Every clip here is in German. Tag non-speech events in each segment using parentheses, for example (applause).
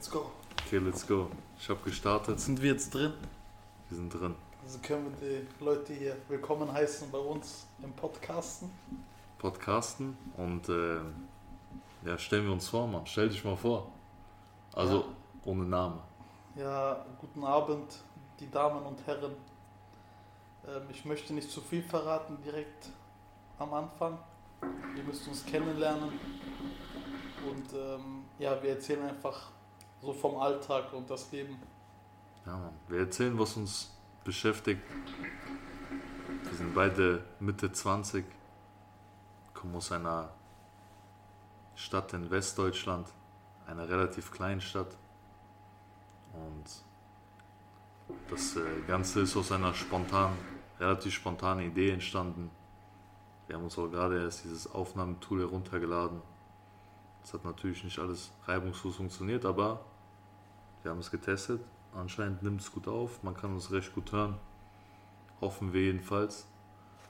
Let's go. Okay, let's go. Ich habe gestartet. Sind wir jetzt drin? Wir sind drin. Also können wir die Leute hier willkommen heißen bei uns im Podcasten. Podcasten und äh, ja, stellen wir uns vor, Mann. Stell dich mal vor. Also ohne Name. Ja, guten Abend, die Damen und Herren. Ähm, ich möchte nicht zu viel verraten direkt am Anfang. Ihr müsst uns kennenlernen. Und ähm, ja, wir erzählen einfach so vom Alltag und das Leben. Ja, Mann. Wir erzählen, was uns beschäftigt. Wir sind beide Mitte 20, kommen aus einer Stadt in Westdeutschland, einer relativ kleinen Stadt. Und das äh, Ganze ist aus einer spontan, relativ spontanen Idee entstanden. Wir haben uns auch gerade erst dieses Aufnahmetool heruntergeladen. Es hat natürlich nicht alles reibungslos funktioniert, aber wir haben es getestet. Anscheinend nimmt es gut auf, man kann uns recht gut hören. Hoffen wir jedenfalls.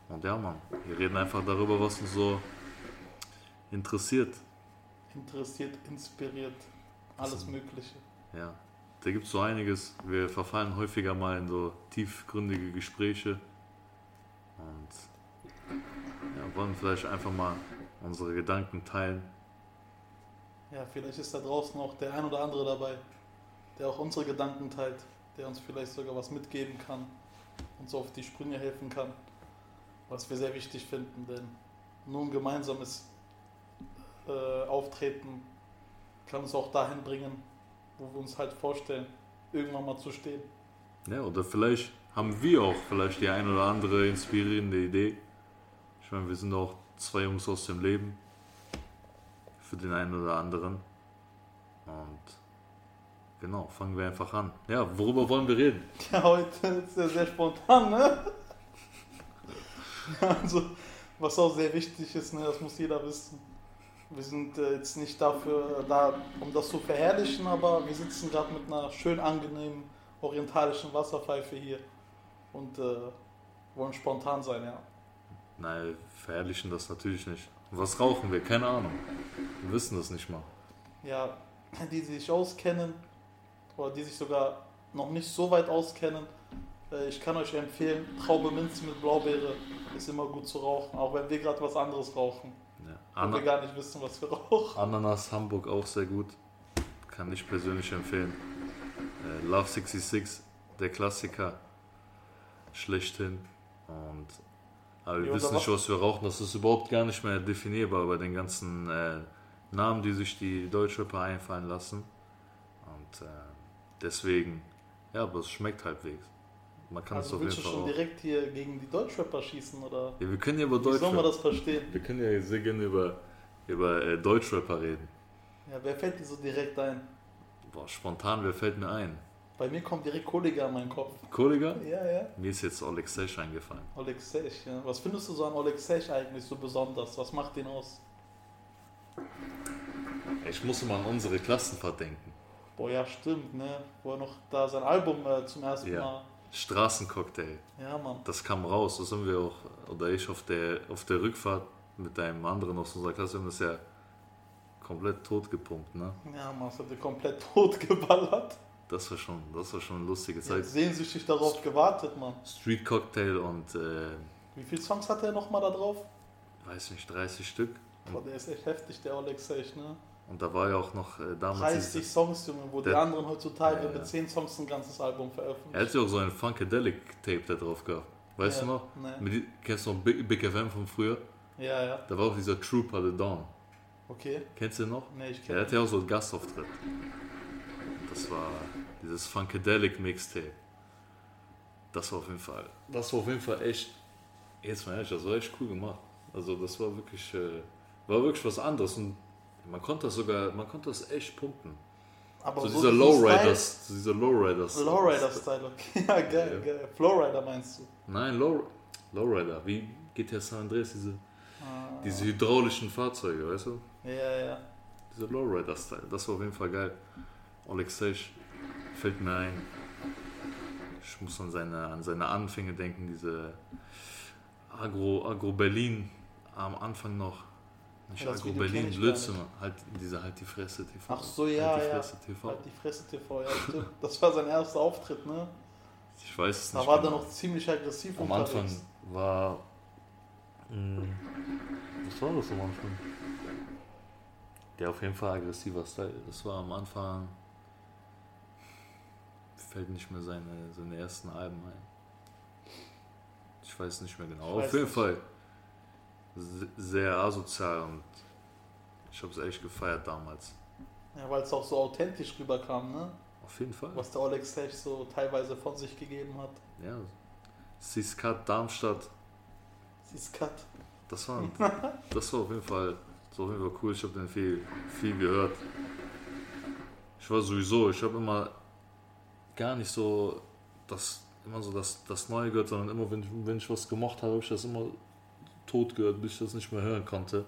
Und ja, Mann, wir reden einfach darüber, was uns so interessiert. Interessiert, inspiriert, alles Also- Mögliche. Ja, da gibt es so einiges. Wir verfallen häufiger mal in so tiefgründige Gespräche. Und ja, wollen vielleicht einfach mal unsere Gedanken teilen. Ja, vielleicht ist da draußen auch der ein oder andere dabei, der auch unsere Gedanken teilt, der uns vielleicht sogar was mitgeben kann, uns auf die Sprünge helfen kann, was wir sehr wichtig finden, denn nur ein gemeinsames äh, Auftreten kann uns auch dahin bringen, wo wir uns halt vorstellen, irgendwann mal zu stehen. Ja, oder vielleicht haben wir auch vielleicht die ein oder andere inspirierende Idee. Ich meine, wir sind auch zwei Jungs aus dem Leben. Für den einen oder anderen. Und genau, fangen wir einfach an. Ja, worüber wollen wir reden? Ja, heute ist ja sehr spontan, ne? (laughs) Also, was auch sehr wichtig ist, ne, das muss jeder wissen. Wir sind äh, jetzt nicht dafür da, um das zu verherrlichen, aber wir sitzen gerade mit einer schön angenehmen orientalischen Wasserpfeife hier und äh, wollen spontan sein, ja. Nein, verherrlichen das natürlich nicht. Was rauchen wir? Keine Ahnung. Wir wissen das nicht mal. Ja, die, die sich auskennen oder die sich sogar noch nicht so weit auskennen, äh, ich kann euch empfehlen, Traube Minze mit Blaubeere ist immer gut zu rauchen, auch wenn wir gerade was anderes rauchen. Ja. Und wir gar nicht wissen, was wir rauchen. Ananas Hamburg auch sehr gut. Kann ich persönlich empfehlen. Äh, Love 66, der Klassiker. Schlechthin. Und aber wir Ja, wissen nicht, was wir rauchen. Das ist überhaupt gar nicht mehr definierbar bei den ganzen äh, Namen, die sich die Deutschrapper einfallen lassen. Und äh, deswegen, ja, aber es schmeckt halbwegs. Man kann es Also auf jeden willst du Fall schon rauchen. direkt hier gegen die Deutschrapper schießen oder Ja, wir können ja über wie soll man das verstehen? Wir können ja sehr gerne über, über äh, Deutschrapper reden. Ja, wer fällt dir so direkt ein? Boah, spontan, wer fällt mir ein? Bei mir kommt direkt Kollega in meinen Kopf. Kollega? Ja, ja. Mir ist jetzt Oleg Sesh eingefallen. Oleg Sech, ja. Was findest du so an Oleg Sech eigentlich so besonders? Was macht ihn aus? Ich muss mal an unsere Klassenfahrt denken. Boah, ja, stimmt, ne? Wo er noch da sein Album äh, zum ersten Ja. Mal. Straßencocktail. Ja, Mann. Das kam raus. Das haben wir auch, oder ich auf der, auf der Rückfahrt mit einem anderen aus unserer Klasse, haben das ja komplett totgepumpt, ne? Ja, Mann, das hat dir komplett (laughs) tot geballert. Das war schon, das war schon eine lustige Zeit. hab sehnsüchtig darauf gewartet, Mann. Street Cocktail und, äh, Wie viele Songs hat er nochmal da drauf? weiß nicht, 30 Stück. Boah, der ist echt heftig, der Sech, ne? Und da war ja auch noch äh, damals. 30 dieses- Songs, Junge, wo die Der- anderen heutzutage mit 10 Songs ein ganzes Album veröffentlichen. Er hat ja auch so ein Funkadelic-Tape da drauf gehabt. Weißt du noch? Nee. Mit, kennst du noch Big, Big FM von früher? Ja, ja. Da war auch dieser Trooper the Dawn. Okay. Kennst du den noch? Nee, ich Er kenne hatte ja auch so einen Gastauftritt. Das war dieses Funkadelic Mixtape. Das war auf jeden Fall. Das war auf jeden Fall echt. Jetzt mal ehrlich, das war echt cool gemacht. Also das war wirklich, äh, war wirklich was anderes und man konnte das sogar, man konnte das echt pumpen. Aber So so dieser Lowriders, so dieser Lowriders. Style- Lowrider-Style, okay. (laughs) Ja, geil, Ja. geil. Flowrider meinst du? Nein, Low, Lowrider, wie GTA San Andreas, diese, Ah, diese hydraulischen Fahrzeuge, weißt du? Ja, ja. Dieser Lowrider-Style, das war auf jeden Fall geil. Oleg Sesh fällt mir ein. Ich muss an seine, an seine Anfänge denken, diese Agro, Agro Berlin am Anfang noch Nicht Ja, das Agro Berlin, Blödsinn, halt diese halt die Fresse TV. Ach so, ja, halt die ja. Fresse TV. Halt die Fresse TV, ja, stimmt. Das war sein erster Auftritt, ne? Ich weiß es Da nicht. war er genau. noch ziemlich aggressiv Am unterwegs. Anfang war. Mh, was war das am Anfang? Der auf jeden Fall aggressiver Style. Das war am Anfang. Fällt nicht mehr seine, seine ersten Alben ein. Ich weiß nicht mehr genau. Auf jeden nicht. Fall sehr asozial und ich habe es echt gefeiert damals. Ja, weil es auch so authentisch rüberkam, ne? Auf jeden Fall. Was der Oleg Sech so teilweise von sich gegeben hat. Ja. Siskat Darmstadt. Cut. Das war, (laughs) das war auf jeden Fall, das war auf jeden Fall cool. Ich habe den viel, viel gehört. Ich war sowieso, ich habe immer gar nicht so das, immer so das, das Neue gehört, sondern immer, wenn ich, wenn ich was gemocht habe, habe ich das immer tot gehört, bis ich das nicht mehr hören konnte.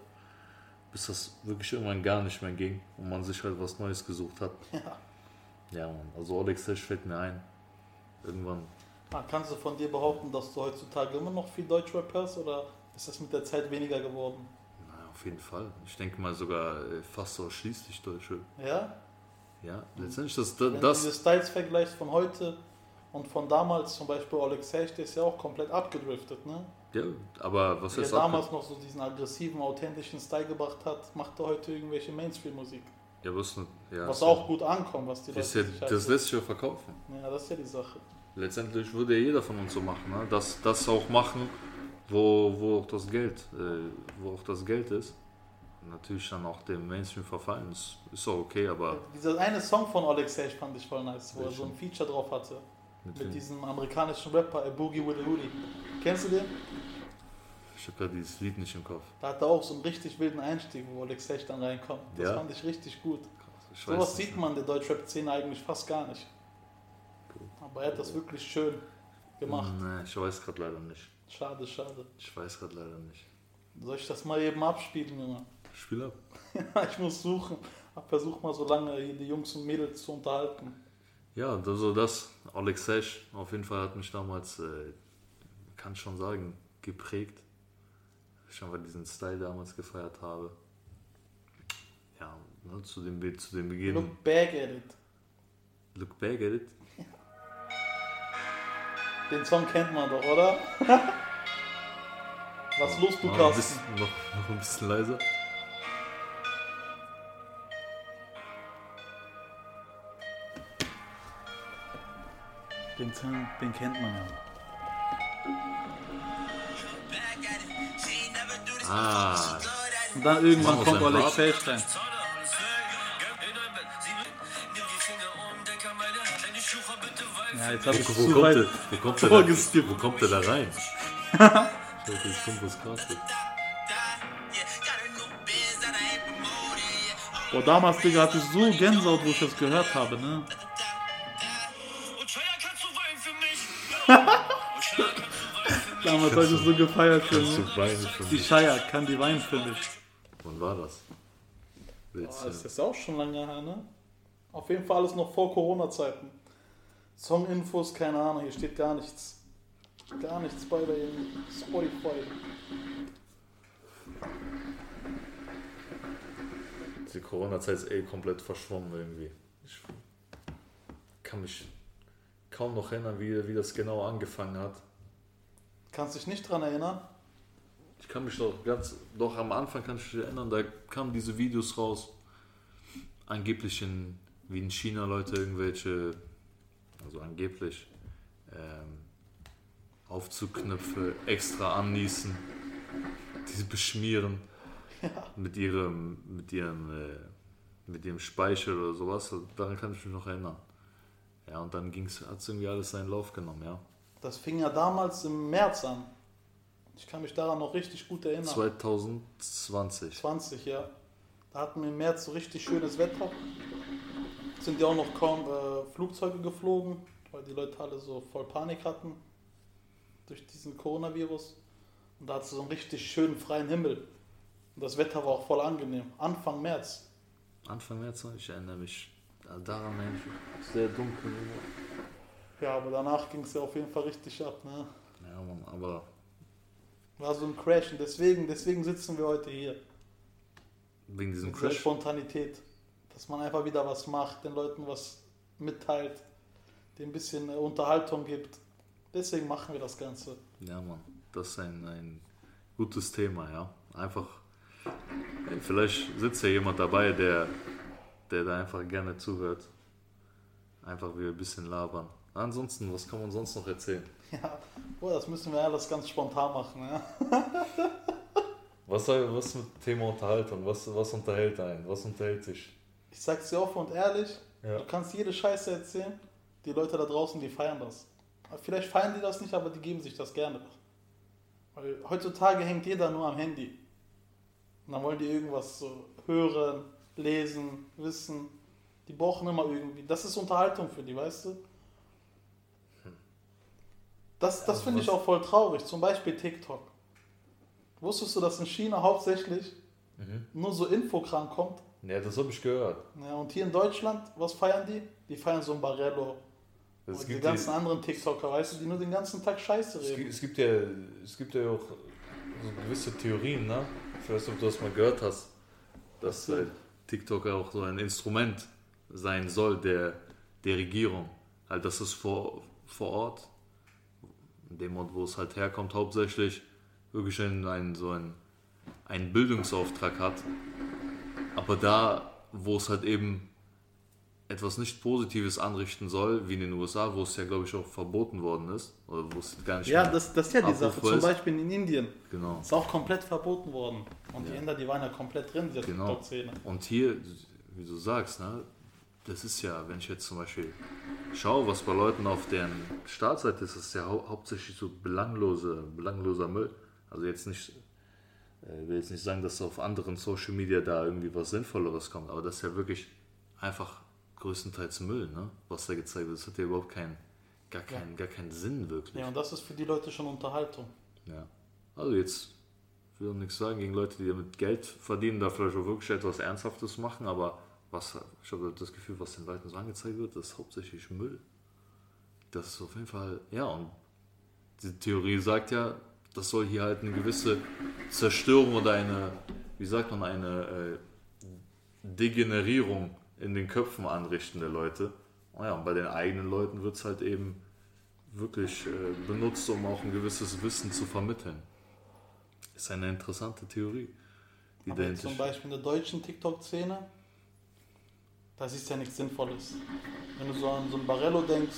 Bis das wirklich irgendwann gar nicht mehr ging und man sich halt was Neues gesucht hat. Ja. Ja, Mann. Also Alex Tesch fällt mir ein. Irgendwann. Ah, Kannst du von dir behaupten, dass du heutzutage immer noch viel Deutschrap hörst oder ist das mit der Zeit weniger geworden? Na, auf jeden Fall. Ich denke mal sogar äh, fast ausschließlich Deutsche. Ja? Ja, letztendlich das, Wenn das, du diese Styles vergleichst von heute und von damals, zum Beispiel Oleg Sech, der ist ja auch komplett abgedriftet, ne? Ja, aber was Der damals noch so diesen aggressiven, authentischen Style gebracht hat, macht er heute irgendwelche Mainstream-Musik. Ja, was, ja, Was auch gut ankommt, was die Leute ja, halt das so- lässt sich ja verkaufen. Ja, das ist ja die Sache. Letztendlich würde ja jeder von uns so machen. Ne? Das, das auch machen, wo, wo auch das Geld, äh, wo auch das Geld ist. Natürlich dann auch dem Mainstream verfallen. Ist, ist auch okay, aber Dieser eine Song von Oleg Sech fand ich voll nice, wo er so ein Feature drauf hatte. Mit Mit diesem amerikanischen Rapper, A Boogie with a Hoodie. Kennst du den? ich habe gerade dieses Lied nicht im Kopf. Da hat er auch so einen richtig wilden Einstieg, wo Oleg Sech dann reinkommt. Das Ja? fand ich richtig gut. Ich Sowas sieht man in der Deutschrap-Szene eigentlich fast gar nicht. Aber er hat das wirklich schön gemacht. Nee, ich weiß gerade leider nicht. Schade, schade. Ich weiß gerade leider nicht. Soll ich das mal eben abspielen, Junge? Spiel ab. (laughs) ich muss suchen. Versuch mal so lange die Jungs und Mädels zu unterhalten. Ja, also das, Alex Sesh, auf jeden Fall hat mich damals, äh, kann schon sagen, geprägt. Ich diesen Style damals gefeiert habe. Ja, ne, zu, dem, zu dem Beginn. Look, Look back at it. back at it. Den Song kennt man doch, oder? (laughs) Was los, du bisschen, noch, noch ein bisschen leiser. Den Song, den kennt man ja. Ah, Und dann irgendwann kommt Oleg. Sech rein. Ja, jetzt hab ich wo, kommt der, wo, kommt der, da, wo kommt der da rein? jetzt kommt was krasses. Boah, damals, Digga, hatte ich so Gänsehaut, wo ich das gehört habe, ne? Damals habe ich so gefeiert, für Die mich? Shire kann die weinen für mich. Wann war das? Willst das ist auch schon lange her, ne? Auf jeden Fall alles noch vor Corona-Zeiten. Song-Infos, keine Ahnung, hier steht gar nichts. Gar nichts bei der Spotify. Die Corona-Zeit ist eh komplett verschwommen irgendwie. Ich kann mich kaum noch erinnern, wie, wie das genau angefangen hat. Kannst dich nicht dran erinnern? Ich kann mich doch ganz, doch am Anfang kann ich mich erinnern, da kamen diese Videos raus. Angeblich in, wie in China Leute irgendwelche, also angeblich, ähm, Aufzugknöpfe extra annießen, die beschmieren mit ihrem, mit ihrem, äh, mit ihrem Speichel oder sowas. Daran kann ich mich noch erinnern. Ja, und dann ging's, hat es irgendwie alles seinen Lauf genommen, ja. Das fing ja damals im März an. Ich kann mich daran noch richtig gut erinnern. 2020. 20, ja. Da hatten wir im März so richtig schönes Wetter. Sind ja auch noch kaum äh, Flugzeuge geflogen, weil die Leute alle so voll Panik hatten durch diesen Coronavirus. Und da hat es so einen richtig schönen freien Himmel. Und das Wetter war auch voll angenehm. Anfang März. Anfang März, ich erinnere mich äh, daran, Mensch, sehr dunkel. Ja, aber danach ging es ja auf jeden Fall richtig ab. Ne? Ja, Mann, aber War so ein Crash und deswegen, deswegen sitzen wir heute hier. wegen diesem Diese Crash. Spontanität. Dass man einfach wieder was macht, den Leuten was mitteilt, denen ein bisschen äh, Unterhaltung gibt. Deswegen machen wir das Ganze. Ja, Mann, das ist ein, ein gutes Thema, ja. Einfach, ey, vielleicht sitzt ja jemand dabei, der, der da einfach gerne zuhört. Einfach wie wir ein bisschen labern. Ansonsten, was kann man sonst noch erzählen? Ja, boah, das müssen wir alles ganz spontan machen. Ja? (laughs) Was, was mit Thema Unterhaltung? Was, was unterhält einen? Was unterhält dich? Ich sag's dir offen und ehrlich, Ja. du kannst jede Scheiße erzählen. Die Leute da draußen, die feiern das. Vielleicht feiern die das nicht, aber die geben sich das gerne. Weil heutzutage hängt jeder nur am Handy. Und dann wollen die irgendwas so hören, lesen, wissen. Die brauchen immer irgendwie. Das ist Unterhaltung für die, weißt du? Das, das Ja, finde ich auch voll traurig. Zum Beispiel TikTok. Wusstest du, dass in China hauptsächlich Mhm. nur so Infokram kommt? Ja, das habe ich gehört. Ja, und hier in Deutschland, was feiern die? Die feiern so ein Barello. Es und die ganzen die, anderen TikToker, weißt du, die nur den ganzen Tag Scheiße es, gibt, reden. es, gibt ja, es gibt ja auch so gewisse Theorien, ne? Ich weiß nicht, ob du das mal gehört hast, dass äh? TikTok auch so ein Instrument sein soll der, der Regierung. Halt, dass es vor, vor Ort, in dem Ort, wo es halt herkommt, hauptsächlich wirklich ein, ein, so ein, einen Bildungsauftrag hat. Aber da, wo es halt eben etwas nicht Positives anrichten soll, wie in den USA, wo es ja, glaube ich, auch verboten worden ist, oder wo es gar nicht Ja, das, das ist ja die Sache. Abrufbar Zum ist. Beispiel in Indien genau. ist auch komplett verboten worden. Und die Ja. Inder, die waren ja komplett drin, dieser Genau. TikTok-Szene. Und hier, wie du sagst, ne, das ist ja, wenn ich jetzt zum Beispiel schaue, was bei Leuten auf deren Startseite ist, das ist ja hau hauptsächlich so belanglose, belangloser Müll. Also jetzt nicht, äh, ich will jetzt nicht sagen, dass auf anderen Social Media da irgendwie was Sinnvolleres kommt, aber das ist ja wirklich einfach größtenteils Müll, ne, was da gezeigt wird. Das hat ja überhaupt keinen, gar keinen, gar keinen Sinn wirklich. Ja, und das ist für die Leute schon Unterhaltung. Ja. Also jetzt ich will auch nichts sagen gegen Leute, die damit Geld verdienen, da vielleicht auch wirklich etwas Ernsthaftes machen, aber was, ich habe das Gefühl, was den Leuten so angezeigt wird, das ist hauptsächlich Müll. Das ist auf jeden Fall, ja, und die Theorie sagt ja, das soll hier halt eine gewisse Zerstörung oder eine, wie sagt man, eine äh, Degenerierung in den Köpfen anrichten der Leute. Oh ja, und bei den eigenen Leuten wird es halt eben wirklich äh, benutzt, um auch ein gewisses Wissen zu vermitteln. Ist eine interessante Theorie. Die Aber zum Beispiel in der deutschen TikTok-Szene, das ist ja nichts Sinnvolles. Wenn du so an so einen Barello denkst,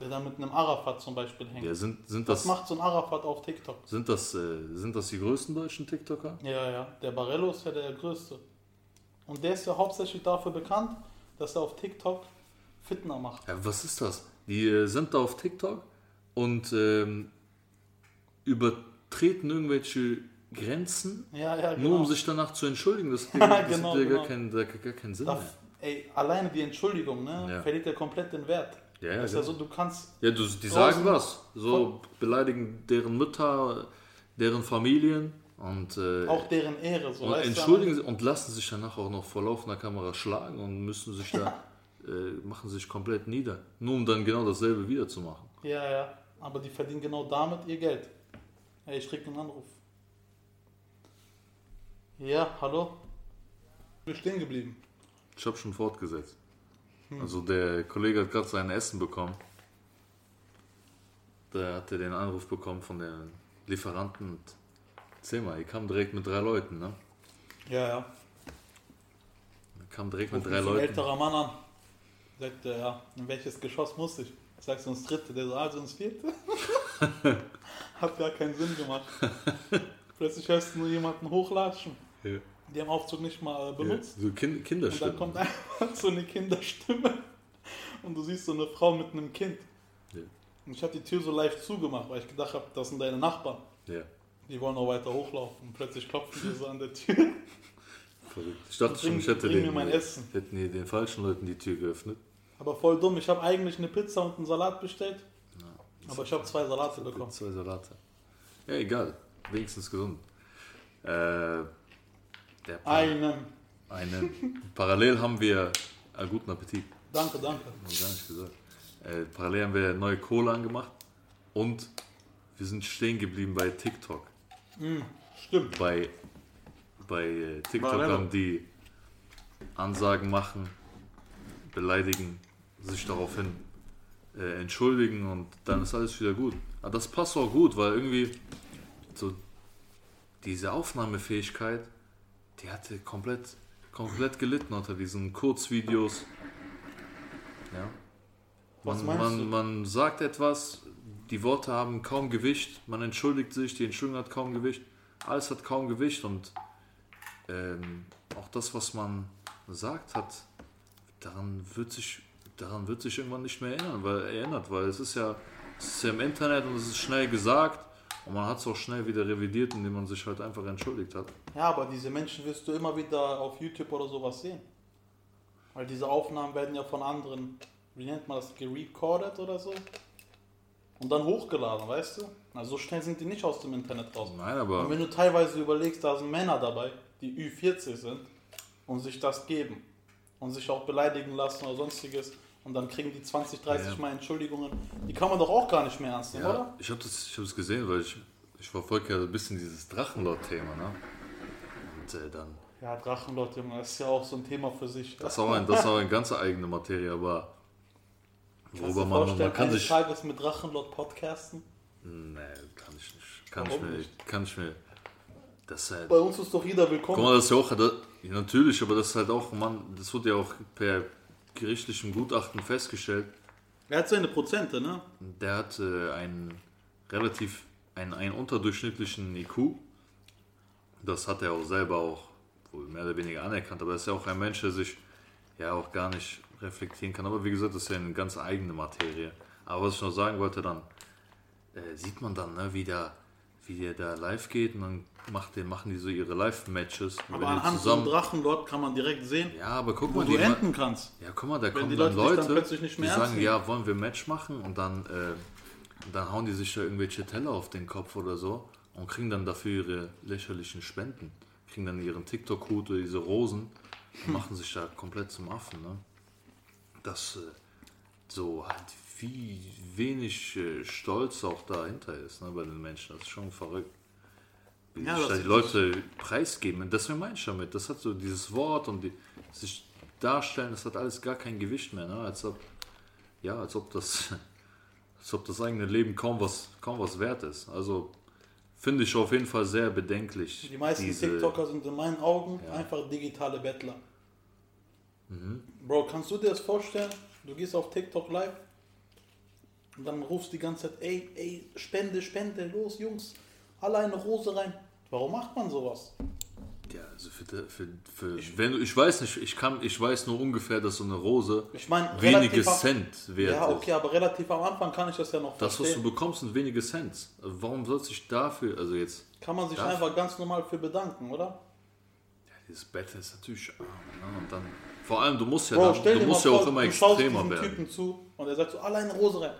der da mit einem Arafat zum Beispiel hängt. ja, sind, sind, Was das, macht so ein Arafat auf TikTok? sind, das, äh, sind das die größten deutschen TikToker? Ja, ja, der Barello ist ja der größte. Und der ist ja hauptsächlich dafür bekannt, dass er auf TikTok Fitner macht. Ja, was ist das? Die äh, sind da auf TikTok und ähm, übertreten irgendwelche Grenzen, Ja, ja, genau. nur um sich danach zu entschuldigen. Das, (laughs) das Genau, hat ja genau. gar, keinen, gar, gar keinen Sinn Da, mehr. Ey, alleine die Entschuldigung, ne, Ja. verliert ja komplett den Wert. Ja, ja, ist ja genau. so, du kannst, Ja, du, die sagen was. So beleidigen deren Mütter, deren Familien und, äh, auch deren Ehre, so und weißt du, entschuldigen sie und lassen sich danach auch noch vor laufender Kamera schlagen und müssen sich da, (laughs) äh, machen sich komplett nieder. Nur um dann genau dasselbe wieder zu machen. Ja, ja, aber die verdienen genau damit ihr Geld. Ey, ich krieg einen Anruf. Ja, hallo? Ich bin stehen geblieben. Ich habe schon fortgesetzt. Also der Kollege hat gerade sein Essen bekommen. Da hat er den Anruf bekommen von den Lieferanten. Und Erzähl mal, ich kam direkt mit drei Leuten, ne? Ja, ja. Ich kam direkt mit Ruft drei so ein Leuten. älterer Mann an. Sagt er, ja, in welches Geschoss muss ich? Ich sag's ins dritte, der so, also ins vierte. (laughs) Hat gar keinen Sinn gemacht. (laughs) Plötzlich hörst du nur jemanden hochlatschen. Ja. Die haben Aufzug nicht mal äh, benutzt. Ja, so kind, Und Kinderstimme. dann kommt einfach so eine Kinderstimme. (laughs) Und du siehst so eine Frau mit einem Kind. Ja. Und ich habe die Tür so leicht zugemacht, weil ich gedacht habe, das sind deine Nachbarn. Ja, Die wollen noch weiter hochlaufen. Und plötzlich klopfen die so an der Tür. (laughs) verrückt. Ich dachte schon, ich hätte mir den, mein Essen. hätten die den falschen Leuten die Tür geöffnet. Aber voll dumm. Ich habe eigentlich eine Pizza und einen Salat bestellt. Aber ich habe zwei Salate bekommen. Zwei Salate. Ja, egal. Wenigstens gesund. Äh, Einen. einen. Parallel haben wir. Ah, guten Appetit. Danke, danke. Hab ich gar nicht gesagt. Äh, parallel haben wir neue Cola angemacht. Und wir sind stehen geblieben bei TikTok. Stimmt. Bei bei äh, TikTokern, die Ansagen machen, beleidigen, sich daraufhin äh, entschuldigen und dann ist alles wieder gut. Aber das passt auch gut, weil irgendwie so diese Aufnahmefähigkeit, die hatte komplett, komplett gelitten unter diesen Kurzvideos. Ja. Was Man, meinst du? man, man sagt etwas, die Worte haben kaum Gewicht, man entschuldigt sich, die Entschuldigung hat kaum Gewicht, alles hat kaum Gewicht und ähm, auch das, was man sagt hat, daran wird sich, daran wird sich irgendwann nicht mehr erinnern, weil, erinnert, weil es ist ja, es ist ja im Internet und es ist schnell gesagt und man hat es auch schnell wieder revidiert, indem man sich halt einfach entschuldigt hat. Ja, aber diese Menschen wirst du immer wieder auf YouTube oder sowas sehen. Weil diese Aufnahmen werden ja von anderen, wie nennt man das, gerecordet oder so. Und dann hochgeladen, weißt du? Also so schnell sind die nicht aus dem Internet raus. Nein, Und aber wenn du teilweise überlegst, da sind Männer dabei, die Ü40 sind und sich das geben und sich auch beleidigen lassen oder sonstiges und dann kriegen die 20, 30 Ja. Mal Entschuldigungen, die kann man doch auch gar nicht mehr ernst nehmen, ja, oder? ich habe das, ich hab das gesehen, weil ich, ich verfolge ja ein bisschen dieses Drachenlord-Thema, ne? Und äh, dann Ja, Drachenlord, Junge, das ist ja auch so ein Thema für sich. Das ist auch, ein, das ist auch eine ganz eigene Materie, aber worüber man, man kann sich. Tages mit Drachenlord podcasten? Nee, kann ich nicht. Kann ich Warum mir nicht? Kann ich mir. Das ist halt. Bei uns ist doch jeder Guck willkommen. mal, das ist ja auch. Das, natürlich, aber das ist halt auch, man, das wird ja auch per gerichtlichem Gutachten festgestellt. Er hat seine Prozente, ne? Der hat äh, einen relativ, einen, einen unterdurchschnittlichen IQ. Das hat er auch selber auch wohl mehr oder weniger anerkannt, aber er ist ja auch ein Mensch, der sich ja auch gar nicht reflektieren kann. Aber wie gesagt, das ist ja eine ganz eigene Materie. Aber was ich noch sagen wollte, dann äh, sieht man dann, ne, wie der, wie der da live geht und dann macht der, machen die so ihre Live-Matches. Aber anhand von Drachenlord kann man direkt sehen, Ja, aber guck wo mal, du die, enden kannst. ja, guck mal, da kommen die dann Leute Leute, dann die sagen, nehmen. ja, wollen wir ein Match machen und dann, äh, und dann hauen die sich da irgendwelche Teller auf den Kopf oder so und kriegen dann dafür ihre lächerlichen Spenden, kriegen dann ihren TikTok-Hut oder diese Rosen und (laughs) machen sich da komplett zum Affen. Ne? Das äh, so halt wie wenig äh, Stolz auch dahinter ist ne, bei den Menschen, das ist schon verrückt. Wie Ja, sich das da die Leute preisgeben. Und deswegen meine ich damit, das hat so dieses Wort und die, sich darstellen, das hat alles gar kein Gewicht mehr. Ne? Als ob, ja, als ob das, (laughs) als ob das eigene Leben kaum was, kaum was wert ist. Also finde ich auf jeden Fall sehr bedenklich. Die meisten diese- TikToker sind in meinen Augen Ja. einfach digitale Bettler. Mhm. Bro, kannst du dir das vorstellen? Du gehst auf TikTok live und dann rufst die ganze Zeit, ey, ey, Spende, Spende, los Jungs, alle eine Rose rein. Warum macht man sowas? Ja, also für, für, für wenn du, ich weiß nicht, ich kann, ich weiß nur ungefähr, dass so eine Rose Ich meine, wenige Cent wert Ja, ist. okay, aber relativ am Anfang kann ich das ja noch Das, was du verstehen. bekommst, sind wenige Cent. Also warum soll sich dafür, also jetzt, Kann man sich Darf- einfach ganz normal für bedanken, oder? ja, dieses Bett ist natürlich arm. Ne? Und dann, vor allem, du musst ja, Bro, dann, du musst ja vor, auch immer du extremer werden. Typen zu und er sagt so, alle eine Rose rein.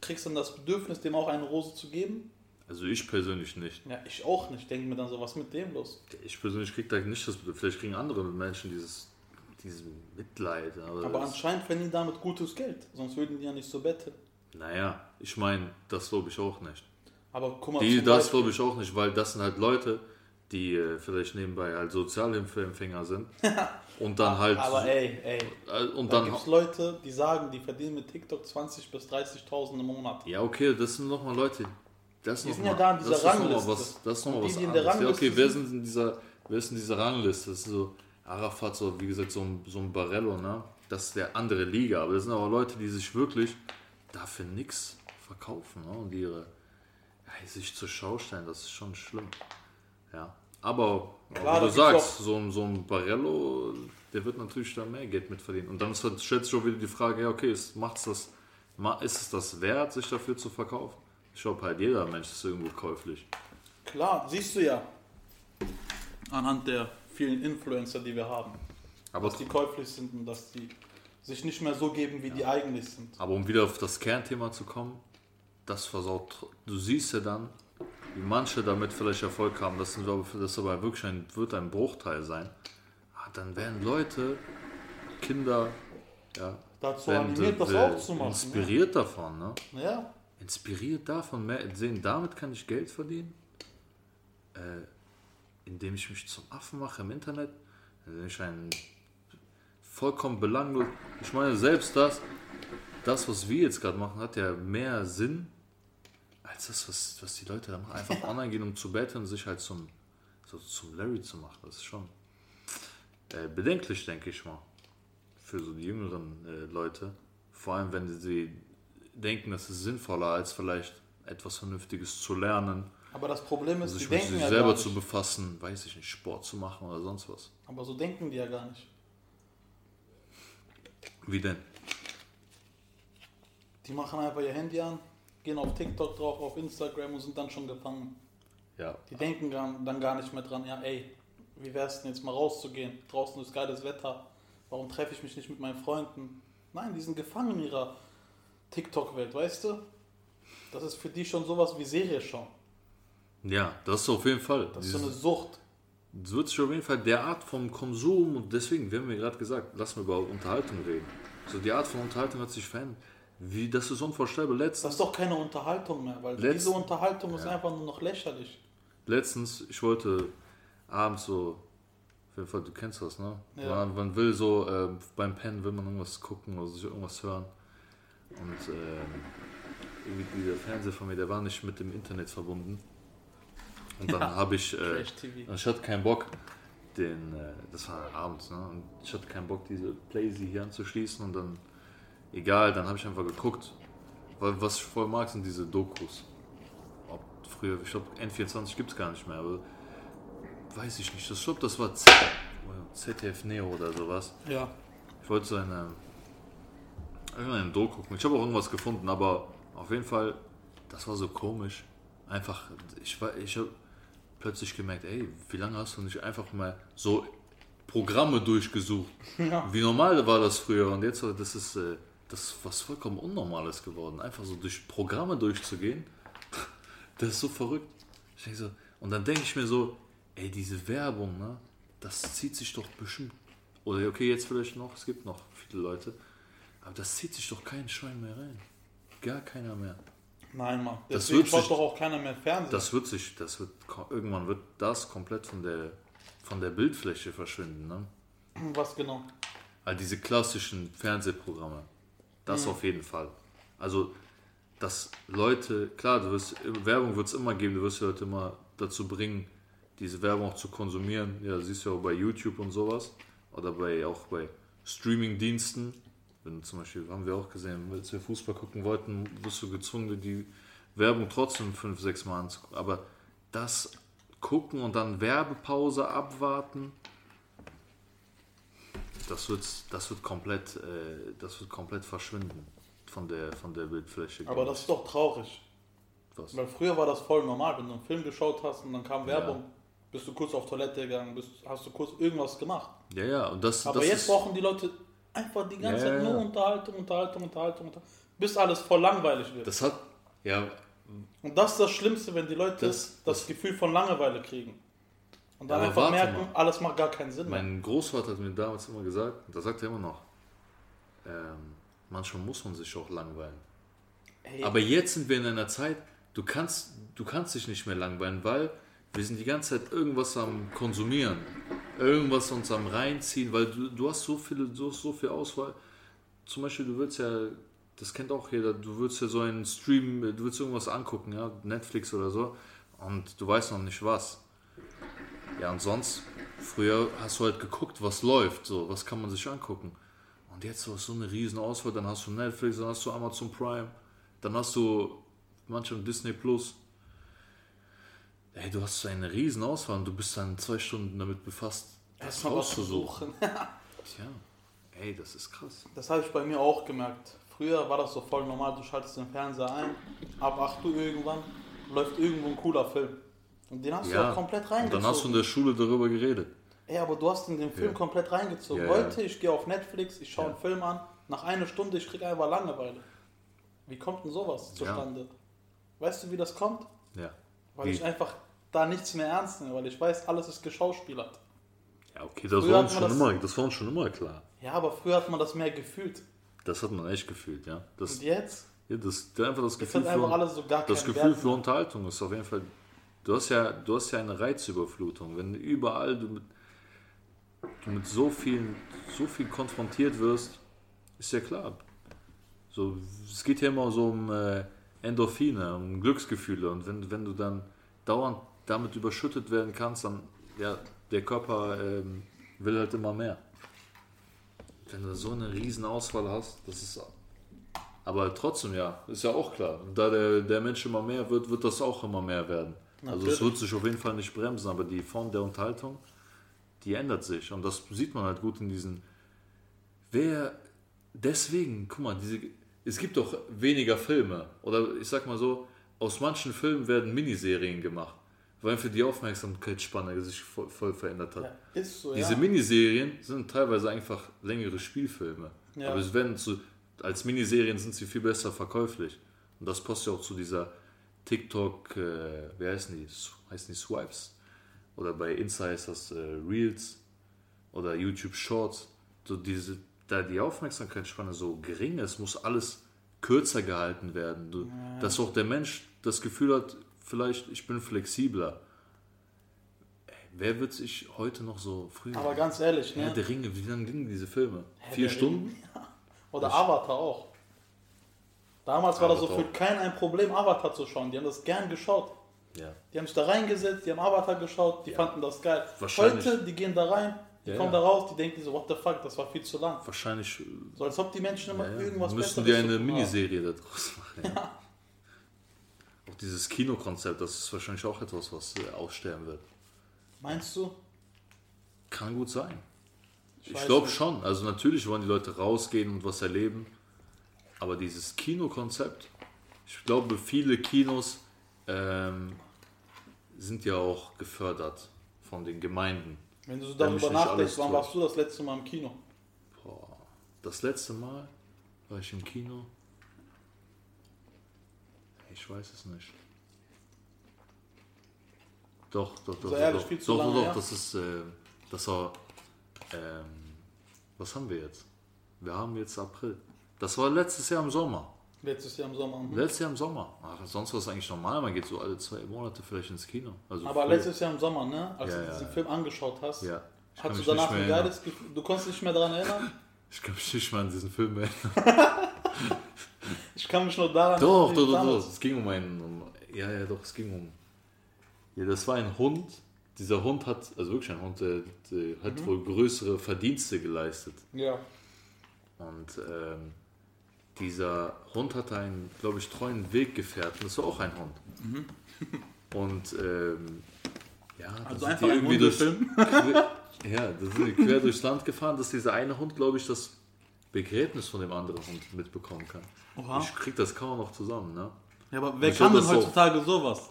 Kriegst dann das Bedürfnis, dem auch eine Rose zu geben? Also ich persönlich nicht. Ja, ich auch nicht. Denke mir dann so, was mit dem los? Ich persönlich krieg da nicht das Vielleicht kriegen andere Menschen dieses, dieses Mitleid. Aber, Aber anscheinend verdienen die damit gutes Geld. Sonst würden die ja nicht so betteln. naja, ich meine, das glaube ich auch nicht. Aber guck mal, Die, das glaube ich auch nicht, weil das sind halt Leute, die äh, vielleicht nebenbei halt Sozialhilfeempfänger sind (laughs) und dann halt Aber ey, ey, äh, und da dann gibt es Leute, die sagen, die verdienen mit TikTok 20.000 bis 30.000 im Monat. ja okay, das sind nochmal Leute, das Die sind mal, ja da in dieser das ist noch mal Rangliste. was, das ist noch mal Und die, was die in der anderes. Ja, okay, wer sind- in dieser, wer ist in dieser Rangliste? Das ist so Arafat, so wie gesagt so ein, so ein Barello, ne? Das ist der andere Liga, aber das sind aber Leute, die sich wirklich dafür nichts verkaufen ne? und die ihre ja, sich zur Schau stellen, das ist schon schlimm. Ja, aber Klar, wie du sagst, so, ein- so ein Barello, der wird natürlich da mehr Geld mit verdienen. Und dann halt, stellt sich auch wieder die Frage, ja, okay, ist, macht's das, ist es das wert, sich dafür zu verkaufen? Ich glaube, halt jeder Mensch ist irgendwo käuflich. Klar, siehst du ja. Anhand der vielen Influencer, die wir haben. Aber, Dass die käuflich sind und dass die sich nicht mehr so geben, wie die eigentlich sind. aber um wieder auf das Kernthema zu kommen, das versaut. Du siehst ja dann, wie manche damit vielleicht Erfolg haben. Das, sind, aber- das aber wirklich ein, wird ein Bruchteil sein. Ah, Dann werden Leute, Kinder, ja, Dazu animiert, das auch zu machen. inspiriert davon. Ne? Ja. ja. inspiriert davon, mehr, sehen, damit kann ich Geld verdienen. Äh, indem ich mich zum Affen mache im Internet, indem ich ein vollkommen belanglos. Ich meine, selbst das, das, was wir jetzt gerade machen, hat ja mehr Sinn als das, was, was die Leute da machen. Einfach (laughs) online gehen, um zu betteln und sich halt zum, so zum Larry zu machen. Das ist schon äh, bedenklich, denke ich mal, für so die jüngeren äh, Leute. Vor allem, wenn sie denken, das ist sinnvoller, als vielleicht etwas Vernünftiges zu lernen. Aber das Problem ist, sich die denken sich ja selber zu befassen, weiß ich nicht, Sport zu machen oder sonst was. Aber so denken die ja gar nicht. Wie denn? Die machen einfach ihr Handy an, gehen auf TikTok drauf, auf Instagram und sind dann schon gefangen. Ja, Die denken dann gar nicht mehr dran, ja ey, wie wär's denn jetzt mal rauszugehen? Draußen ist geiles Wetter. Warum treffe ich mich nicht mit meinen Freunden? Nein, die sind gefangen in ihrer TikTok-Welt, weißt du? Das ist für die schon sowas wie Serie schauen. ja, das ist auf jeden Fall. Das ist so eine Sucht. Es wird sich auf jeden Fall der Art vom Konsum und deswegen, wir haben ja gerade gesagt, lass mal über Unterhaltung reden. So die Art von Unterhaltung hat sich verändert. Wie, das ist unvorstellbar. Das Letztens, ist doch keine Unterhaltung mehr, weil Letzt- diese Unterhaltung ist Ja. einfach nur noch lächerlich. letztens, ich wollte abends so, auf jeden Fall, du kennst das, ne? Ja. Man, man will so, ähm, beim Pennen will man irgendwas gucken oder sich irgendwas hören. Und ähm, irgendwie der Fernseher von mir, der war nicht mit dem Internet verbunden. Und dann Ja. habe ich, äh, ich hatte keinen Bock, den, äh, das war abends, ne? Und ich hatte keinen Bock, diese Playsee hier anzuschließen und dann, egal, dann habe ich einfach geguckt. Weil was ich voll mag, sind diese Dokus. Ob früher, ich glaube, N24 gibt es gar nicht mehr, aber weiß ich nicht. Ich glaube, das war Z ZDF Neo oder sowas. Ja. Ich wollte so eine, irgendeinen Doku gucken. Ich habe auch irgendwas gefunden, aber auf jeden Fall, das war so komisch. Einfach, ich, war- ich habe plötzlich gemerkt, ey, wie lange hast du nicht einfach mal so Programme durchgesucht? Ja. Wie normal war das früher und jetzt, das ist, äh, das ist was vollkommen Unnormales geworden. Einfach so durch Programme durchzugehen, (laughs) das ist so verrückt. Ich denk so, und dann denke ich mir so, ey, diese Werbung, ne, das zieht sich doch bestimmt, oder okay, jetzt vielleicht noch, es gibt noch viele Leute, aber das zieht sich doch kein Schwein mehr rein. Gar keiner mehr. Nein, Mann. Das Deswegen schaut doch auch keiner mehr Fernsehen. Das wird sich, das wird, irgendwann wird das komplett von der, von der Bildfläche verschwinden, ne? Was genau? Also diese klassischen Fernsehprogramme. Das auf jeden Fall. Also, dass Leute, klar, du wirst, Werbung wird es immer geben, du wirst die Leute immer dazu bringen, diese Werbung auch zu konsumieren. Ja, siehst du ja auch bei YouTube und sowas. Oder bei, auch bei Streaming-Diensten. Wenn zum Beispiel, haben wir auch gesehen, als wir Fußball gucken wollten, wirst du gezwungen, die Werbung trotzdem fünf, sechs Mal anzugucken. Aber das gucken und dann Werbepause abwarten, das wird, das wird komplett, äh, das wird komplett verschwinden von der, von der Bildfläche. Aber das ist doch traurig. was? Weil früher war das voll normal, wenn du einen Film geschaut hast und dann kam Ja. Werbung, bist du kurz auf Toilette gegangen, bist, hast du kurz irgendwas gemacht. Ja, ja, und das, Aber das jetzt ist, brauchen die Leute einfach die ganze Ja, Zeit ja, nur ja. Unterhaltung, Unterhaltung, Unterhaltung, Unterhaltung, bis alles voll langweilig wird. das hat, ja, und das ist das Schlimmste, wenn die Leute das, Das- das- Gefühl von Langeweile kriegen. Und dann Aber einfach merken, mal. alles macht gar keinen Sinn mein Großvater hat mir damals immer gesagt, und das sagt er immer noch, ähm, manchmal muss man sich auch langweilen. Ey, Aber jetzt sind wir in einer Zeit, du kannst, du kannst dich nicht mehr langweilen, weil wir sind die ganze Zeit irgendwas am Konsumieren, irgendwas uns am reinziehen, weil du, du hast so viele, du hast so viel Auswahl. Zum Beispiel, du willst ja, das kennt auch jeder, du willst ja so einen Stream, du willst irgendwas angucken, ja, Netflix oder so, und du weißt noch nicht was. Ja, und sonst, früher hast du halt geguckt, was läuft, so, was kann man sich angucken. Und jetzt hast du so eine riesen Auswahl, dann hast du Netflix, dann hast du Amazon Prime, dann hast du manchmal Disney Plus. Ey, du hast so eine riesen Auswahl und du bist dann zwei Stunden damit befasst, das auszusuchen. suchen. (laughs) Tja, ey, das ist krass. Das habe ich bei mir auch gemerkt. Früher war das so voll normal, du schaltest den Fernseher ein, ab 8 Uhr irgendwann läuft irgendwo ein cooler Film. Und den hast du Ja, auch komplett reingezogen. dann hast du in der Schule darüber geredet. Ey, aber du hast in den Film Ja. komplett reingezogen. Ja. Heute, ich gehe auf Netflix, ich schaue einen Film an, nach einer Stunde, ich kriege einfach Langeweile. Wie kommt denn sowas zustande? Weißt du, wie das kommt? Ja. Weil Wie? ich einfach da nichts mehr ernst nehme, weil ich weiß, alles ist geschauspielert. Ja, okay, das Früher war, uns schon das- immer, das war uns schon immer klar. Ja, aber früher hat man das mehr gefühlt. Das hat man echt gefühlt, ja. Das, Und jetzt ja, das, einfach das Gefühl, einfach für, alles so gar das Gefühl für. Unterhaltung ist auf jeden Fall Du hast ja, du hast ja eine Reizüberflutung. Wenn überall du mit, du mit so viel, so viel konfrontiert wirst, ist ja klar. So, es geht ja immer so um äh, Endorphine, um Glücksgefühle. Und wenn, wenn du dann dauernd damit überschüttet werden kannst, dann, ja, der Körper ähm, will halt immer mehr. Wenn du so eine riesen Auswahl hast, das ist. Aber trotzdem, ja, ist ja auch klar. Da der, der Mensch immer mehr wird, wird das auch immer mehr werden. Also es wird sich auf jeden Fall nicht bremsen, aber die Form der Unterhaltung, die ändert sich. Und das sieht man halt gut in diesen. Wer deswegen, guck mal, diese, es gibt doch weniger Filme. Oder ich sag mal so, aus manchen Filmen werden Miniserien gemacht, weil einfach die Aufmerksamkeitsspanne sich voll, voll verändert hat. Ja, ist so, Diese ja. Miniserien sind teilweise einfach längere Spielfilme. Ja. Aber es werden zu, als Miniserien sind sie viel besser verkäuflich. Und das passt ja auch zu dieser TikTok, äh, wie heißen die? Heißen die Swipes? Oder bei Insta heißt das äh, Reels oder YouTube Shorts. So diese, da die Aufmerksamkeitsspanne so gering ist, muss alles kürzer gehalten werden. Du, Dass auch der Mensch das Gefühl hat, vielleicht ich bin flexibler. Ey, wer wird sich heute noch so früh Aber ganz ehrlich, Herr ne? der Ringe, wie lange gingen diese Filme? Herr Vier Stunden? Ja. (laughs) Oder Avatar auch. Damals war das so Avatar für keinen ein Problem, Avatar zu schauen. Die haben das gern geschaut. Ja. Die haben sich da reingesetzt, die haben Avatar geschaut, die Ja. fanden das geil. Wahrscheinlich. Heute, die gehen da rein, die Ja, kommen da raus, die denken so, what the fuck, das war viel zu lang. Wahrscheinlich äh, So als ob die Menschen immer irgendwas müssten die eine. Miniserie da draus machen. Ja. (laughs) Auch dieses Kinokonzept, das ist wahrscheinlich auch etwas, was äh, aussterben wird. Meinst du? Kann gut sein. Ich, weiß glaube schon. Also natürlich wollen die Leute rausgehen und was erleben. Aber dieses Kinokonzept, ich glaube, viele Kinos ähm, sind ja auch gefördert von den Gemeinden. Wenn du so darüber nachdenkst, wann warst du das letzte Mal im Kino? Boah, das letzte Mal war ich im Kino. Ich weiß es nicht. Doch, doch, doch. So ehrlich, doch, doch, doch, doch, her? das ist, äh, das war, ähm, was haben wir jetzt? Wir haben jetzt April. Das war letztes Jahr im Sommer. Letztes Jahr im Sommer. mhm. Letztes Jahr im Sommer. Ach, sonst war es eigentlich normal. Man geht so alle zwei Monate vielleicht ins Kino. Also Aber früher. letztes Jahr im Sommer, ne? Als Ja, du ja, diesen ja. Film angeschaut hast, Ja. Ich hast du danach ein geiles Gefühl. Du konntest dich nicht mehr daran erinnern? (laughs) Ich kann mich nicht mehr an diesen Film erinnern. (laughs) Ich kann mich nur daran Doch, wie doch, doch, damals- doch. Es ging um einen. Um, ja, ja, doch, es ging um. Ja, das war ein Hund. Dieser Hund hat, also wirklich ein Hund, der, der hat Mhm. wohl größere Verdienste geleistet. Ja. Und ähm, dieser Hund hatte einen, glaube ich, treuen Weggefährten. Das war auch ein Hund. Und ähm, ja, da Mhm. Also sind einfach die ein irgendwie durch, (laughs) ja, da sind die quer durchs Land gefahren, dass dieser eine Hund, glaube ich, das Begräbnis von dem anderen Hund mitbekommen kann. Oha. Ich krieg das kaum noch zusammen, ne? Ja, aber wer kann denn das so- heutzutage sowas?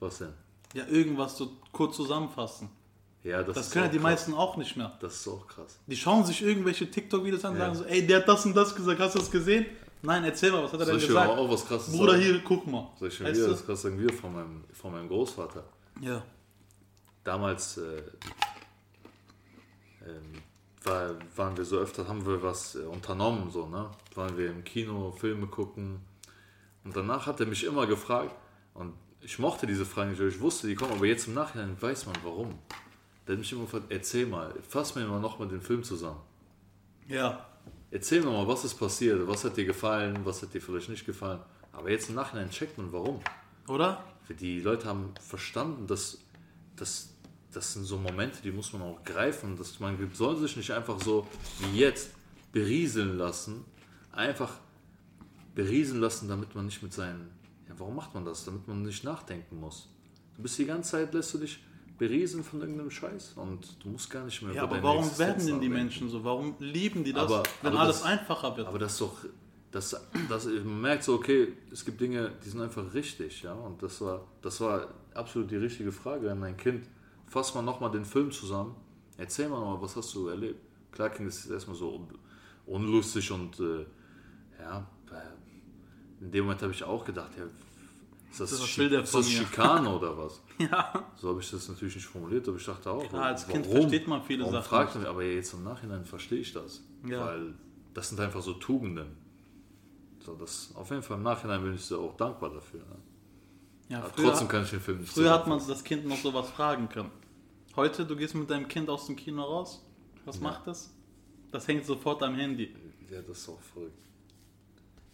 Was denn? Ja, irgendwas so kurz zusammenfassen. Ja, das, Das können ja die krass. meisten auch nicht mehr. Das ist auch krass. Die schauen sich irgendwelche TikTok-Videos an und Ja. sagen so, ey, der hat das und das gesagt, hast du das gesehen? Nein, erzähl mal, was hat er denn gesagt? auch was krasses Bruder, sagen? hier, guck mal. Soll ich schon wieder das krass sagen? Wir von meinem, von meinem Großvater. Ja. Damals äh, war, waren wir so öfter, haben wir was äh, unternommen, so, ne? Waren wir im Kino, Filme gucken. Und danach hat er mich immer gefragt, und ich mochte diese Fragen nicht, ich wusste, die kommen, aber jetzt im Nachhinein weiß man warum. Der hat mich immer gefragt, erzähl mal, fass mir mal nochmal den Film zusammen. Ja. Erzähl mir mal, was ist passiert, was hat dir gefallen, was hat dir vielleicht nicht gefallen. Aber jetzt im Nachhinein checkt man, warum. Oder? Die Leute haben verstanden, dass, dass das sind so Momente, die muss man auch greifen. Dass man soll sich nicht einfach so wie jetzt berieseln lassen. Einfach berieseln lassen, damit man nicht mit seinen. Ja, warum macht man das? Damit man nicht nachdenken muss. Du bist die ganze Zeit, lässt du dich berieseln von irgendeinem Scheiß und du musst gar nicht mehr Ja, aber warum Existenz werden denn die. Menschen so? Warum lieben die das, Aber- wenn aber alles das- einfacher wird? Aber das ist doch, das, das, man merkt so, okay, es gibt Dinge, die sind einfach richtig, ja. Und das war, das war absolut die richtige Frage an mein Kind. Fass mal nochmal den Film zusammen, erzähl mal nochmal, was hast du erlebt? Klar klingt es erstmal so un unlustig und äh, ja, in dem Moment habe ich auch gedacht, ja, ist das, Das Schi- will der ist von das. Schikane oder was? (laughs) ja. So habe ich das natürlich nicht formuliert, aber ich dachte auch, Klar, als Kind warum? versteht man viele warum Sachen fragt mich, aber jetzt im Nachhinein verstehe ich das. Ja. Weil das sind einfach so Tugenden. So, das, auf jeden Fall im Nachhinein bin ich so auch dankbar dafür. Ne? Ja, Aber früher, trotzdem kann ich den Film nicht früher hat man das Kind noch sowas fragen können. Heute, du gehst mit deinem Kind aus dem Kino raus. Was Ja. macht das? Das hängt sofort am Handy. Ja, das ist auch verrückt.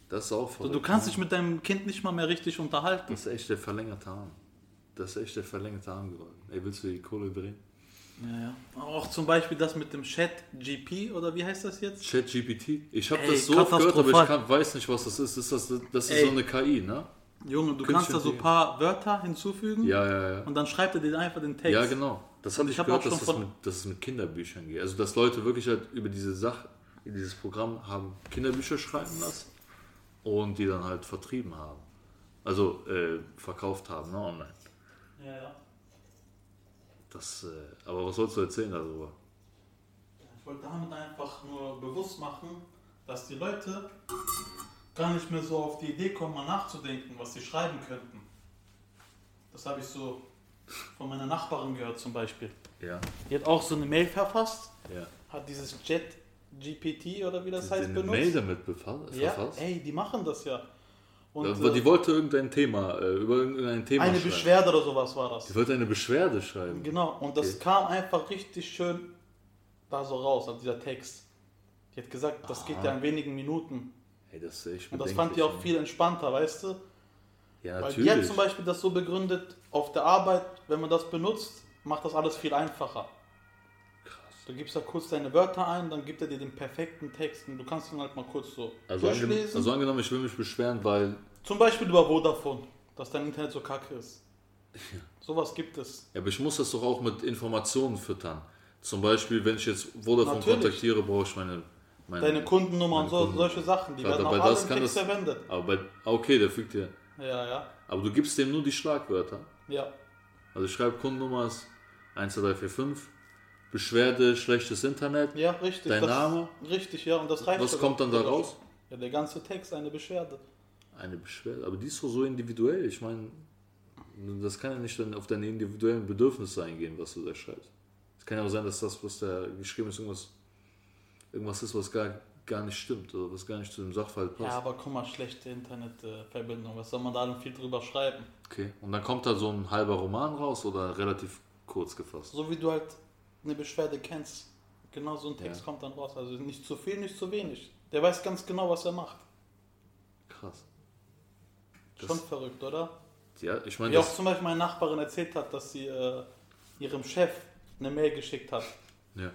Das ist auch So, verrückt. du kannst ne? dich mit deinem Kind nicht mal mehr richtig unterhalten. Das ist echt der verlängerte Arm. Das ist echt der verlängerte Arm geworden. Ey, willst du die Kohle drehen? Ja, ja. Auch zum Beispiel das mit dem Chat GP oder wie heißt das jetzt? ChatGPT? Ich habe das so oft gehört, aber ich kann, weiß nicht, was das ist. ist das, das ist Ey. so eine KI, ne? Junge, du kannst da so ein paar Wörter hinzufügen Ja, ja, ja. und dann schreibt er dir einfach den Text. Ja, genau. Das habe Und ich, ich gehört, dass, das mit, dass es mit Kinderbüchern geht. Also, dass Leute wirklich halt über diese Sache, dieses Programm haben Kinderbücher schreiben lassen und die dann halt vertrieben haben. Also, äh, verkauft haben, ne, online. Ja, ja. Das, äh, aber was sollst du erzählen darüber? Ich wollte damit einfach nur bewusst machen, dass die Leute gar nicht mehr so auf die Idee kommen, mal nachzudenken, was sie schreiben könnten. Das habe ich so von meiner Nachbarin gehört zum Beispiel. Ja, Die hat auch so eine Mail verfasst, ja. hat dieses Jet GPT oder wie das Die heißt benutzt. Mail damit befasst? ja, verfasst? ey, die machen das ja. Und, die äh, wollte irgendein Thema, äh, über irgendein Thema eine schreiben. Beschwerde oder sowas war das. Die wollte eine Beschwerde schreiben. Genau, und das Okay. kam einfach richtig schön da so raus, also dieser Text. Die hat gesagt, das geht Aha. ja in wenigen Minuten. Ey, das ist echt Und das fand die auch ne? viel entspannter, weißt du? Ja, Weil natürlich. die hat zum Beispiel das so begründet, auf der Arbeit, wenn man das benutzt, macht das alles viel einfacher. Du gibst da kurz deine Wörter ein, dann gibt er dir den perfekten Text und du kannst ihn halt mal kurz so Also, durchlesen. also angenommen, ich will mich beschweren, weil Zum Beispiel über Vodafone, dass dein Internet so kacke ist. Sowas gibt es. Ja, aber ich muss das doch auch mit Informationen füttern. Zum Beispiel, wenn ich jetzt Vodafone Natürlich. kontaktiere, brauche ich meine. meine Deine Kundennummer meine und so, Kunden- solche Sachen, die Klar, werden auch alle im Text das- verwendet. Aber bei, ah, okay, der fügt dir. Ja, ja, Aber du gibst dem nur die Schlagwörter. ja. Also ich schreibe Kundennummer ist 12345, Beschwerde, schlechtes Internet, Ja, richtig. dein das, Name. Richtig, ja, und das reicht Was kommt dann da raus? Ja, der ganze Text, eine Beschwerde. Eine Beschwerde. Aber die ist doch so individuell. Ich meine, das kann ja nicht dann auf deine individuellen Bedürfnisse eingehen, was du da schreibst. Es kann ja auch sein, dass das, was da geschrieben ist, irgendwas, irgendwas ist, was gar, gar nicht stimmt oder was gar nicht zu dem Sachverhalt passt. Ja, aber guck mal, schlechte Internetverbindung. Was soll man da denn viel drüber schreiben? Okay. Und dann kommt da so ein halber Roman raus oder relativ kurz gefasst. So wie du halt eine Beschwerde kennst. Genau so ein Text Ja. kommt dann raus. Also nicht zu viel, nicht zu wenig. Der weiß ganz genau, was er macht. Krass. Das- Schon verrückt, oder? Ja, ich meine, Wie auch zum Beispiel meine Nachbarin erzählt hat, dass sie äh, ihrem Chef eine Mail geschickt hat. ja,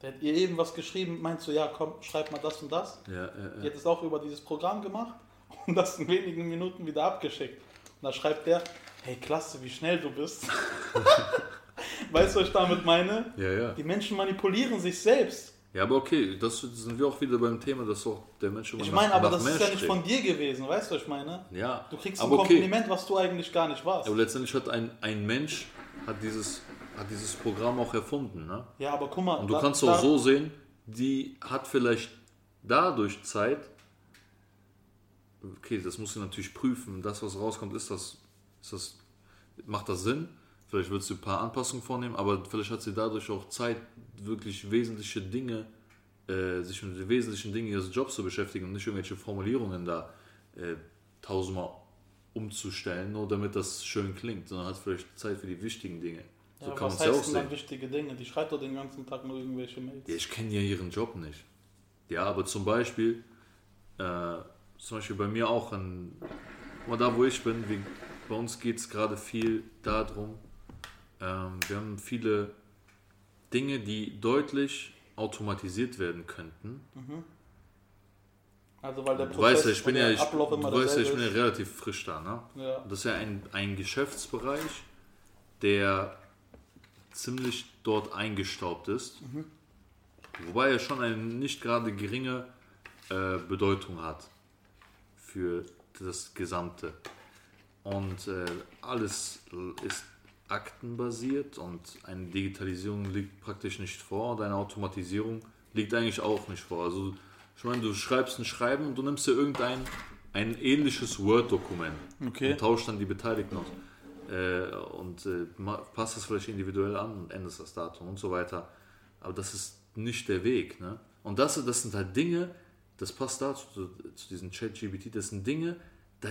Der hat ihr eben was geschrieben, meint so, ja komm, schreib mal das und das. ja, ja, Die ja. hat es auch über dieses Programm gemacht (laughs) und das in wenigen Minuten wieder abgeschickt. Und da schreibt der, hey klasse, wie schnell du bist. (laughs) (laughs) (laughs) weißt du, was ich damit meine? ja, ja. Die Menschen manipulieren sich selbst. Ja, aber okay, das sind wir auch wieder beim Thema, dass auch der Mensch immer Ich nach- meine, aber nach das mehr ist ja nicht von dir gewesen, weißt du, was ich meine? Ja, Du kriegst ein aber okay. Kompliment, was du eigentlich gar nicht warst. Aber letztendlich hat ein, ein Mensch hat dieses, hat dieses Programm auch erfunden. Ne? Ja, aber guck mal. Und du da- kannst da- auch so sehen, die hat vielleicht dadurch Zeit, okay, das musst du natürlich prüfen, das, was rauskommt, ist das, ist das macht das Sinn? Vielleicht würdest du ein paar Anpassungen vornehmen, aber vielleicht hat sie dadurch auch Zeit, wirklich wesentliche Dinge, äh, sich mit den wesentlichen Dingen ihres Jobs zu beschäftigen und nicht irgendwelche Formulierungen da äh, tausendmal umzustellen, nur damit das schön klingt, sondern hat vielleicht Zeit für die wichtigen Dinge. So Ja, kann man was ja auch heißt denn wichtige Dinge? Die schreibt doch den ganzen Tag nur irgendwelche Mails. Ja, ich kenne ja ihren Job nicht. Ja, aber zum Beispiel, äh, zum Beispiel bei mir auch, mal da wo ich bin, wie, bei uns geht es gerade viel darum, ähm, wir haben viele Dinge, die deutlich automatisiert werden könnten. Also weil der Du Prozess weißt ja, ich bin ja, ich, Ablauf immer du weißt ich bin ja relativ frisch da, ne? Ja. Das ist ja ein, ein Geschäftsbereich, der ziemlich dort eingestaubt ist. Wobei er schon eine nicht gerade geringe äh, Bedeutung hat für das Gesamte. Und äh, alles ist aktenbasiert und eine Digitalisierung liegt praktisch nicht vor und eine Automatisierung liegt eigentlich auch nicht vor. Also ich meine, du schreibst ein Schreiben und du nimmst dir irgendein ein ähnliches Word-Dokument Okay. und tauscht dann die Beteiligten aus. Äh, und äh, passt das vielleicht individuell an und änderst das Datum und so weiter. Aber das ist nicht der Weg. Ne? Und das, das sind halt Dinge, das passt dazu, zu, zu diesem Chat-GBT, das sind Dinge, da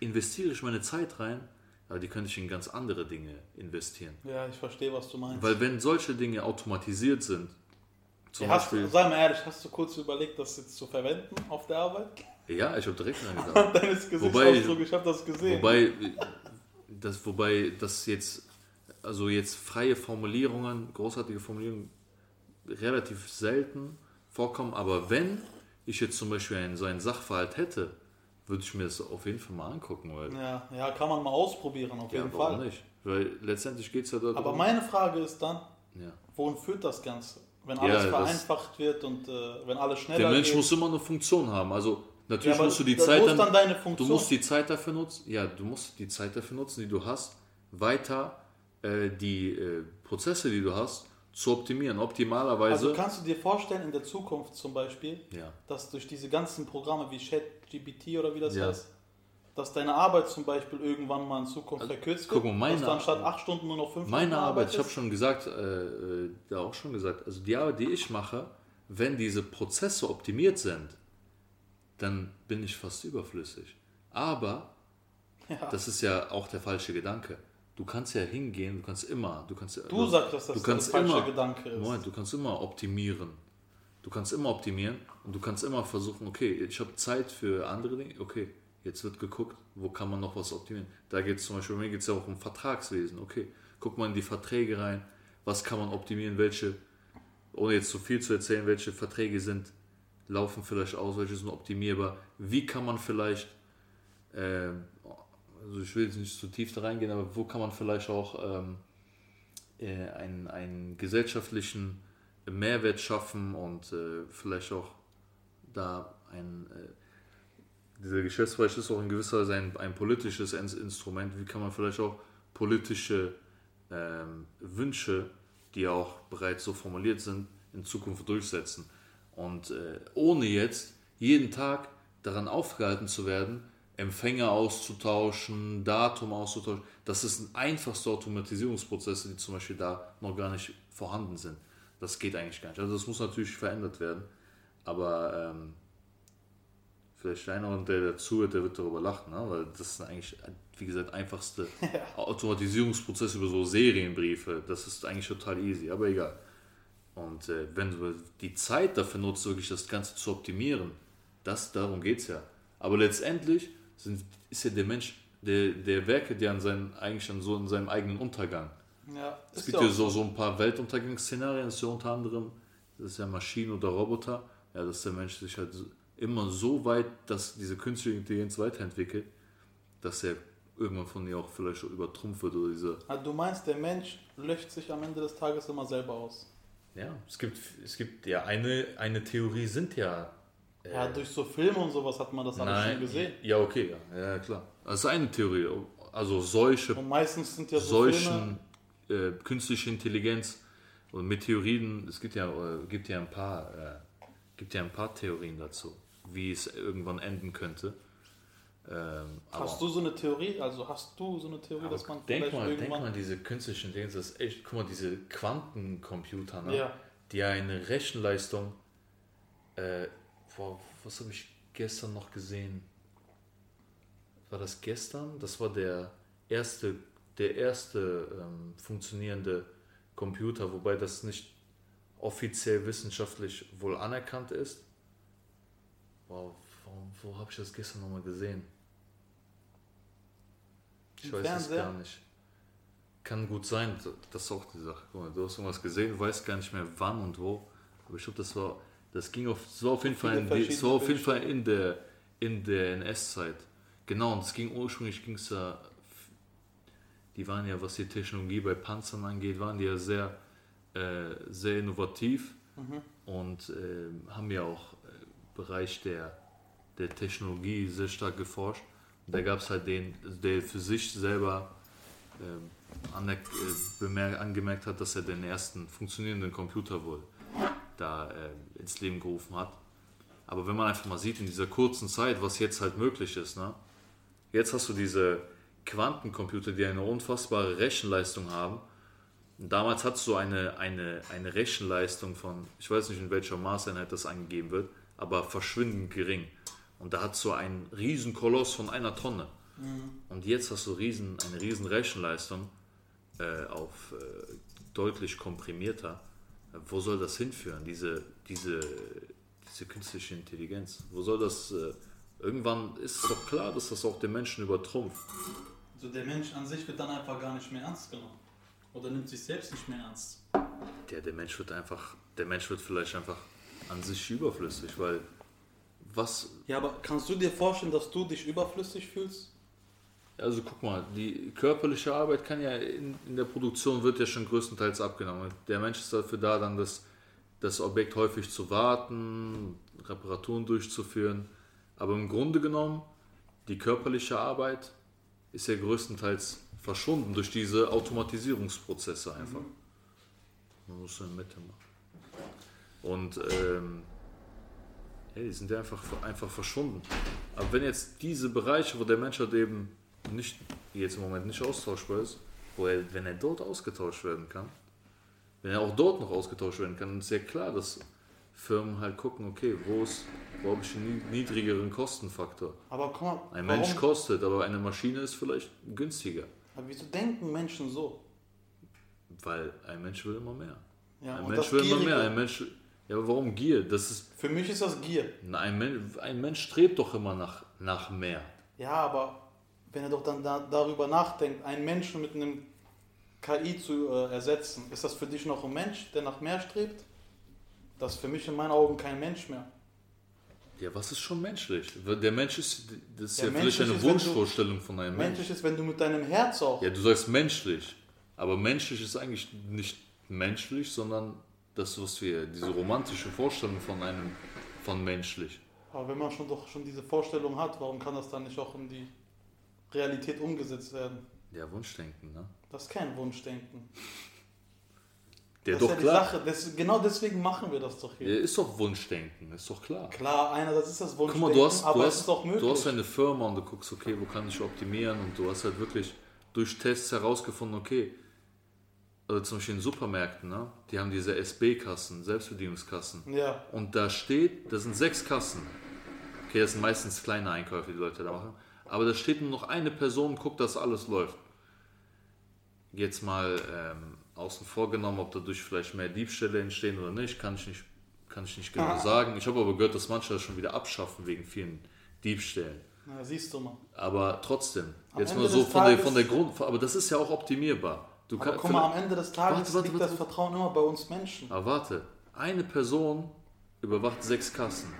investiere ich meine Zeit rein, aber die könnte ich in ganz andere Dinge investieren. Ja, ich verstehe, was du meinst. Weil wenn solche Dinge automatisiert sind, zum Ja, hast, Beispiel, sei mal ehrlich, hast du kurz überlegt, das jetzt zu verwenden auf der Arbeit? ja, ich habe direkt (laughs) dran gedacht. Deines Wobei- Gesichtsausdruck, ich habe das gesehen. Wobei das, wobei das jetzt, also jetzt freie Formulierungen, großartige Formulierungen relativ selten vorkommen, aber wenn ich jetzt zum Beispiel einen, so einen Sachverhalt hätte, würde ich mir das auf jeden Fall mal angucken, weil ja, ja, kann man mal ausprobieren, auf ja, jeden Fall. nicht? Weil letztendlich geht es ja darum. Aber meine Frage ist dann, ja. wohin führt das Ganze? Wenn Ja, alles das- vereinfacht wird und äh, wenn alles schneller Der Mensch geht. muss immer eine Funktion haben. Also ja, natürlich aber musst du die Zeit dann deine Du musst die Zeit dafür nutzen, ja, du musst die Zeit dafür nutzen, die du hast, weiter äh, die äh, Prozesse, die du hast, zu optimieren. Optimalerweise. also kannst du dir vorstellen, in der Zukunft zum Beispiel, ja. dass durch diese ganzen Programme wie ChatGPT oder wie das Ja. heißt, dass deine Arbeit zum Beispiel irgendwann mal in Zukunft verkürzt guck wird, mal, meine dass du anstatt acht Stunden nur noch fünf Meine Stunden Arbeit, ich habe schon gesagt, äh, äh, da auch schon gesagt, also die Arbeit, die ich mache, wenn diese Prozesse optimiert sind, dann bin ich fast überflüssig. Aber (laughs) Ja. das ist ja auch der falsche Gedanke. Du kannst ja hingehen, du kannst immer, du kannst ja, Du sagst, dass das du kannst der falsche immer, Gedanke ist. Moment, du kannst immer optimieren. Du kannst immer optimieren und du kannst immer versuchen, okay, ich habe Zeit für andere Dinge, okay, jetzt wird geguckt, wo kann man noch was optimieren. Da geht es zum Beispiel, bei mir geht es ja auch um Vertragswesen, okay, guck mal in die Verträge rein, was kann man optimieren, welche, ohne jetzt zu viel zu erzählen, welche Verträge sind, laufen vielleicht aus, welche sind optimierbar, wie kann man vielleicht, ähm, also ich will jetzt nicht zu tief da reingehen, aber wo kann man vielleicht auch ähm, äh, einen, einen gesellschaftlichen Mehrwert schaffen und äh, vielleicht auch da ein, äh, dieser Geschäftsbereich ist auch in gewisser Weise ein, ein politisches In- Instrument. Wie kann man vielleicht auch politische ähm, Wünsche, die auch bereits so formuliert sind, in Zukunft durchsetzen? Und äh, ohne jetzt jeden Tag daran aufgehalten zu werden, Empfänger auszutauschen, Datum auszutauschen, das ist einfachste Automatisierungsprozesse, die zum Beispiel da noch gar nicht vorhanden sind. Das geht eigentlich gar nicht. Also das muss natürlich verändert werden. Aber ähm, vielleicht einer, und der dazu der wird darüber lachen, ne? weil das sind eigentlich, wie gesagt, einfachste (laughs) Automatisierungsprozesse über so Serienbriefe. Das ist eigentlich total easy, aber egal. Und äh, wenn du die Zeit dafür nutzt, wirklich das Ganze zu optimieren, das, darum geht es ja. Aber letztendlich sind, ist ja der Mensch, der, der werkelt ja an seinen, eigentlich an so in seinem eigenen Untergang. Ja, Es gibt ja so, so ein paar Weltuntergangsszenarien, das ist ja unter anderem, das ist ja Maschinen oder Roboter, ja, dass der Mensch sich halt immer so weit, dass diese künstliche Intelligenz weiterentwickelt, dass er irgendwann von ihr auch vielleicht schon übertrumpft wird oder diese. Ah, Du meinst, der Mensch löscht sich am Ende des Tages immer selber aus. Ja, es gibt, es gibt ja eine, eine Theorie sind ja. Äh, Ja, durch so Filme und sowas hat man das alles schon gesehen. Ja, okay, ja, ja klar. Das ist eine Theorie. Also solche Und meistens sind ja so solchen äh, künstliche Intelligenz und Meteoriten, es gibt ja, äh, gibt ja ein paar, äh, gibt ja ein paar Theorien dazu, wie es irgendwann enden könnte. Ähm, Hast du so eine Theorie, also hast du so eine Theorie, dass man denk vielleicht mal, denk irgendwann... mal, diese künstliche Intelligenz, das ist echt, guck mal, diese Quantencomputer, ne? Ja. die eine Rechenleistung, äh, boah, was habe ich gestern noch gesehen? War das gestern? Das war der erste, der erste ähm, funktionierende Computer, wobei das nicht offiziell wissenschaftlich wohl anerkannt ist. Wow, wo, wo habe ich das gestern nochmal gesehen? Ich Im weiß es gar nicht. Kann gut sein, das ist auch die Sache. Guck mal, du hast irgendwas gesehen, weißt gar nicht mehr wann und wo. Aber ich glaube, das war, das ging auf, war auf jeden Fall, in, war auf jeden Fall in der, in der NS-Zeit. Genau, und es ging ursprünglich, ging es ja, die waren ja, was die Technologie bei Panzern angeht, waren die ja sehr, äh, sehr innovativ Mhm. und äh, haben ja auch im Bereich der, der Technologie sehr stark geforscht. Und da gab es halt den, der für sich selber ähm, äh, angemerkt hat, dass er den ersten funktionierenden Computer wohl da äh, ins Leben gerufen hat. Aber wenn man einfach mal sieht, in dieser kurzen Zeit, was jetzt halt möglich ist, ne? jetzt hast du diese Quantencomputer, die eine unfassbare Rechenleistung haben. Und damals hattest du eine, eine, eine Rechenleistung von, ich weiß nicht in welcher Maßeinheit das angegeben wird, aber verschwindend gering. Und da hat so ein Riesenkoloss von einer Tonne. Mhm. Und jetzt hast du riesen, eine riesen Rechenleistung äh, auf äh, deutlich komprimierter. Wo soll das hinführen, diese, diese, diese künstliche Intelligenz? Wo soll das... Äh, irgendwann ist es doch klar, dass das auch den Menschen übertrumpft. Also der Mensch an sich wird dann einfach gar nicht mehr ernst genommen. Oder nimmt sich selbst nicht mehr ernst. Der, der Mensch wird einfach, der Mensch wird vielleicht einfach an sich überflüssig, weil was. Ja, aber kannst du dir vorstellen, dass du dich überflüssig fühlst? Also guck mal, die körperliche Arbeit kann ja in, in der Produktion wird ja schon größtenteils abgenommen. Der Mensch ist dafür da, dann das, das Objekt häufig zu warten, Reparaturen durchzuführen. Aber im Grunde genommen, die körperliche Arbeit ist ja größtenteils verschwunden durch diese Automatisierungsprozesse einfach. Mhm. Man muss in der Mitte machen. Und ähm, ja, die sind ja einfach, einfach verschwunden. Aber wenn jetzt diese Bereiche, wo der Mensch halt eben nicht, jetzt im Moment nicht austauschbar ist, wo er, wenn er dort ausgetauscht werden kann, wenn er auch dort noch ausgetauscht werden kann, dann ist ja klar, dass Firmen halt gucken, okay, wo ist, wo habe ich einen niedrigeren Kostenfaktor? Aber komm mal, ein Mensch warum? kostet, aber eine Maschine ist vielleicht günstiger. Aber wieso denken Menschen so? Weil ein Mensch will immer mehr. Ja, ein Mensch will immer mehr. Ein Mensch, ja, aber warum Gier? Das ist, Für mich ist das Gier. Ein Mensch, ein Mensch strebt doch immer nach, nach mehr. Ja, aber wenn er doch dann da, darüber nachdenkt, einen Menschen mit einem KI zu äh, ersetzen, ist das für dich noch ein Mensch, der nach mehr strebt? Das ist für mich in meinen Augen kein Mensch mehr. Ja, was ist schon menschlich? Der Mensch ist, das ist ja, ja vielleicht eine ist, Wunschvorstellung von einem Menschen. Menschlich ist, wenn du mit deinem Herz auch. Ja, du sagst menschlich. Aber menschlich ist eigentlich nicht menschlich, sondern das, was wir, diese romantische Vorstellung von einem, von menschlich. Aber wenn man schon doch schon diese Vorstellung hat, warum kann das dann nicht auch in die Realität umgesetzt werden? Ja, Wunschdenken, ne? Das ist kein Wunschdenken. Der das doch ist ja klar. Sache. Das, genau deswegen machen wir das doch hier. Ja, ist doch Wunschdenken, ist doch klar. Klar, einer, das ist das Wunschdenken, Guck mal, du hast, aber du hast, es ist doch möglich. Du hast eine Firma und du guckst, okay, wo kann ich optimieren und du hast halt wirklich durch Tests herausgefunden, okay, also zum Beispiel in Supermärkten, ne? die haben diese SB-Kassen, Selbstbedienungskassen. Ja. Und da steht, das sind sechs Kassen. Okay, das sind meistens kleine Einkäufe, die Leute da machen. Aber da steht nur noch eine Person, guckt, dass alles läuft. Jetzt mal ähm, außen vor genommen, ob dadurch vielleicht mehr Diebstähle entstehen oder nicht, kann ich nicht, kann ich nicht genau ah. sagen. Ich habe aber gehört, dass manche das schon wieder abschaffen wegen vielen Diebstählen. Na, siehst du mal. Aber trotzdem, Am jetzt Ende mal so von der, von der Grund, aber das ist ja auch optimierbar. Du aber kann, guck mal, am Ende des Tages warte, warte, liegt warte, das Vertrauen immer bei uns Menschen. Aber warte, eine Person überwacht sechs Kassen.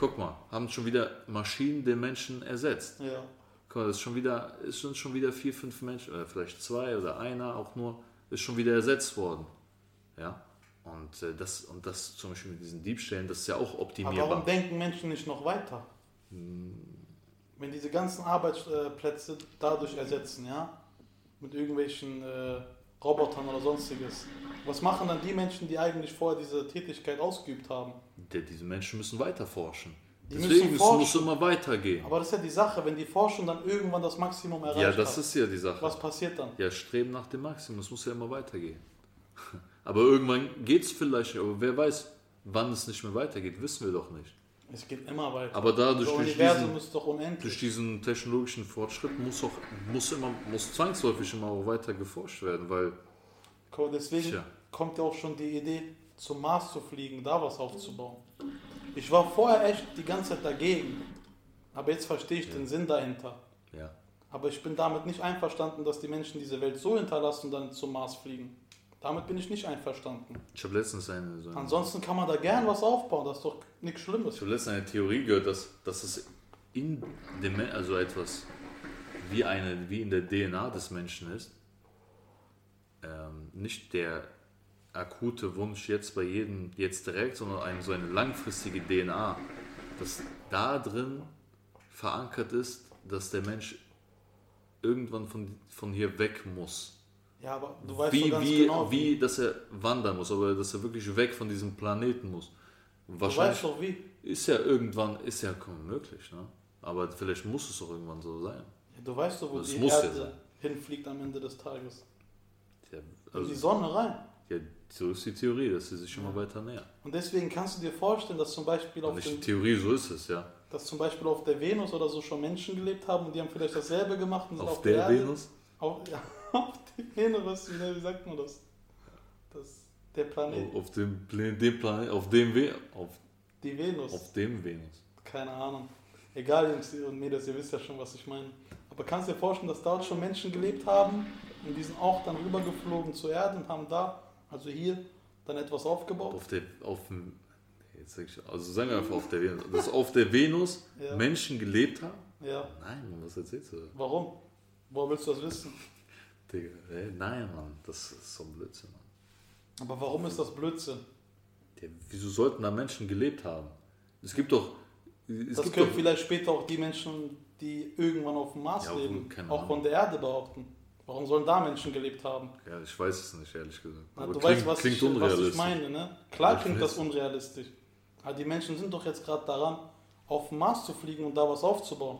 Guck mal, haben schon wieder Maschinen den Menschen ersetzt. Ja. Guck mal, das ist schon wieder, ist schon wieder vier, fünf Menschen, oder vielleicht zwei oder einer auch nur, ist schon wieder ersetzt worden. Ja. Und äh, das, und das zum Beispiel mit diesen Diebstählen, das ist ja auch optimierbar. Aber warum denken Menschen nicht noch weiter? Hm. Wenn diese ganzen Arbeitsplätze dadurch ersetzen, ja, mit irgendwelchen äh, Robotern oder sonstiges. Was machen dann die Menschen, die eigentlich vorher diese Tätigkeit ausgeübt haben? Die, diese Menschen müssen weiter forschen. Die Deswegen müssen muss es immer weitergehen. Aber das ist ja die Sache, wenn die forschen dann irgendwann das Maximum erreicht Ja, das hat, ist ja die Sache. Was passiert dann? Ja, streben nach dem Maximum, es muss ja immer weitergehen. (laughs) Aber irgendwann geht es vielleicht, aber wer weiß, wann es nicht mehr weitergeht, wissen wir doch nicht. Es geht immer weiter. Aber dadurch das durch diesen, durch diesen technologischen Fortschritt muss auch muss immer muss zwangsläufig immer auch weiter geforscht werden, weil deswegen tja. kommt ja auch schon die Idee zum Mars zu fliegen, da was aufzubauen. Ich war vorher echt die ganze Zeit dagegen, aber jetzt verstehe ich ja. den Sinn dahinter. Ja. Aber ich bin damit nicht einverstanden, dass die Menschen diese Welt so hinterlassen und dann zum Mars fliegen. Damit bin ich nicht einverstanden. Ich habe letztens eine, so eine. Ansonsten kann man da gern was aufbauen, das ist doch nichts Schlimmes. Ich habe letztens eine Theorie gehört, dass, dass es in dem also etwas wie, eine, wie in der DNA des Menschen ist. Ähm, nicht der akute Wunsch jetzt bei jedem jetzt direkt, sondern eine, so eine langfristige DNA, dass da drin verankert ist, dass der Mensch irgendwann von, von hier weg muss. Ja, aber du weißt wie, ganz wie, genau, wie, wie, dass er wandern muss, aber dass er wirklich weg von diesem Planeten muss. Wahrscheinlich du weißt doch wie. Ist ja irgendwann, ist ja möglich, ne? Aber vielleicht muss es auch irgendwann so sein. Ja, du weißt doch, wo das die Erde ja hinfliegt am Ende des Tages. Ja, also, In die Sonne rein. Ja, so ist die Theorie, dass sie sich immer weiter nähern. Und deswegen kannst du dir vorstellen, dass zum Beispiel auf Nicht die Theorie, so ist es, ja. dass zum Beispiel auf der Venus oder so schon Menschen gelebt haben und die haben vielleicht dasselbe gemacht und sind Auf, auf, der, Erde. Venus? Auf, ja, (laughs) auf der Venus, wie, wie sagt man das? das der Planet, Auf, dem, dem Planet, auf dem We auf, die Venus. auf dem Venus. Keine Ahnung. Egal, Jungs und Mädels, ihr wisst ja schon, was ich meine. Aber kannst du dir vorstellen, dass dort schon Menschen gelebt haben und die sind auch dann rübergeflogen zur Erde und haben da, also hier, dann etwas aufgebaut? Auf der, auf dem, jetzt sag ich, also sagen wir einfach auf der Venus, dass auf der Venus (laughs) Ja. Menschen gelebt haben? Ja. Nein, Mann, was erzählst du? da? Warum? Woher willst du das wissen? (laughs) Digga, ey, nein, Mann, das ist so ein Blödsinn, Mann. Aber warum ist das Blödsinn? Ja, wieso sollten da Menschen gelebt haben? Es gibt doch, es das gibt können doch, vielleicht später auch die Menschen, die irgendwann auf dem Mars Ja, leben, auch von der Erde behaupten. Warum sollen da Menschen gelebt haben? ja, ich weiß es nicht, ehrlich gesagt. Na, Aber du klingt, weißt, was, klingt ich, was ich unrealistisch. meine, ne? Klar Ich klingt das unrealistisch. Aber die Menschen sind doch jetzt gerade daran, auf den Mars zu fliegen und da was aufzubauen.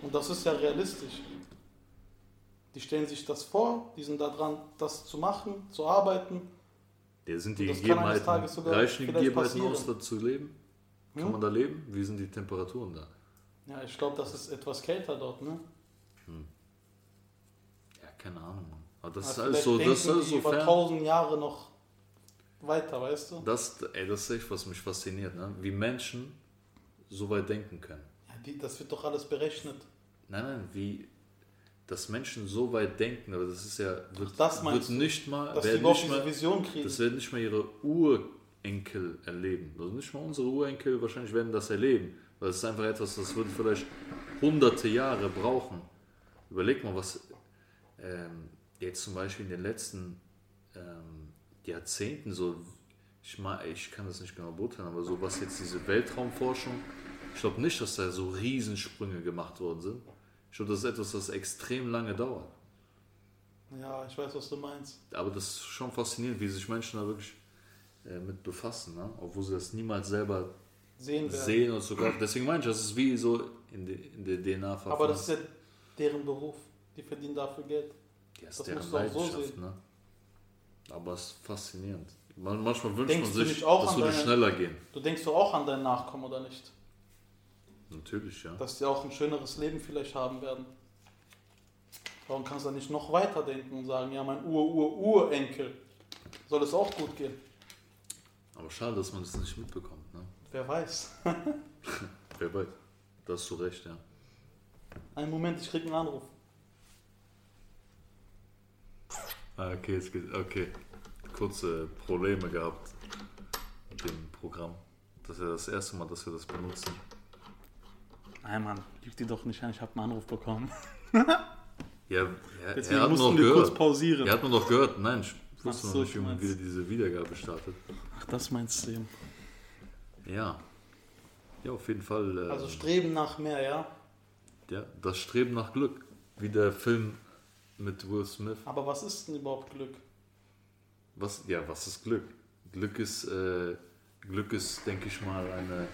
Und das ist ja realistisch. Die stellen sich das vor, die sind daran, das zu machen, zu arbeiten. Ja, sind die Gegebenheiten, reichen die Gegebenheiten aus, da zu leben? Kann Hm? man da leben? Wie sind die Temperaturen da? Ja, ich glaube, das ist etwas kälter dort, ne? Ja, keine Ahnung. Aber das ist Aber alles vielleicht so, das ist alles so über fern. tausend Jahre noch weiter, weißt du? Das, ey, das ist echt, was mich fasziniert, ne? wie Menschen so weit denken können. Ja, die, das wird doch alles berechnet. Nein, nein, wie dass Menschen so weit denken, aber das ist ja, wird, das wird nicht mal, Dass werden nicht mal, Vision kriegen. das werden nicht mal ihre Urenkel erleben. Also nicht mal unsere Urenkel wahrscheinlich werden das erleben, weil es ist einfach etwas, das würde vielleicht hunderte Jahre brauchen. Überleg mal, was ähm, jetzt zum Beispiel in den letzten ähm, Jahrzehnten so, ich, ma- ich kann das nicht genau beurteilen, aber so was jetzt diese Weltraumforschung, ich glaube nicht, dass da so Riesensprünge gemacht worden sind. Ich glaube, das ist etwas, das extrem lange dauert. Ja, ich weiß, was du meinst. Aber das ist schon faszinierend, wie sich Menschen da wirklich äh, mit befassen, ne? obwohl sie das niemals selber Sehen werden. sehen und sogar. Deswegen meine ich, das ist wie so in, de, in der DNA verfasst. Aber das ist ja deren Beruf. Die verdienen dafür Geld. ja, ist das deren musst du auch so Leidenschaft, sehen. ne? Aber es ist faszinierend. Man, manchmal wünscht Denkst man sich, das würde deine- schneller gehen. Du denkst doch auch an deinen Nachkommen, oder nicht? Natürlich, ja. Dass die auch ein schöneres Leben vielleicht haben werden. Warum kannst du da nicht noch weiter denken und sagen, ja, mein Ur-Ur-Urenkel soll es auch gut gehen? Aber schade, dass man das nicht mitbekommt. Ne? Wer weiß. (laughs) Wer weiß. Da hast du recht, ja. Einen Moment, ich krieg einen Anruf. Ah, okay, es geht, okay. Kurze Probleme gehabt mit dem Programm. Das ist ja das erste Mal, dass wir das benutzen. Nein, Mann, lüg die doch nicht an, ich habe einen Anruf bekommen. (laughs) Ja, ja Deswegen er hat mussten noch wir kurz gehört. pausieren. Er hat nur noch gehört. Nein, ich Ach wusste so, noch nicht, wie man wieder diese Wiedergabe startet. Ach, das meinst du eben. Ja. Ja, auf jeden Fall. Äh, Also streben nach mehr, ja? ja, das Streben nach Glück. Wie der Film mit Will Smith. Aber was ist denn überhaupt Glück? Was, ja, was ist Glück? Glück ist, äh, Glück ist, denke ich mal, eine,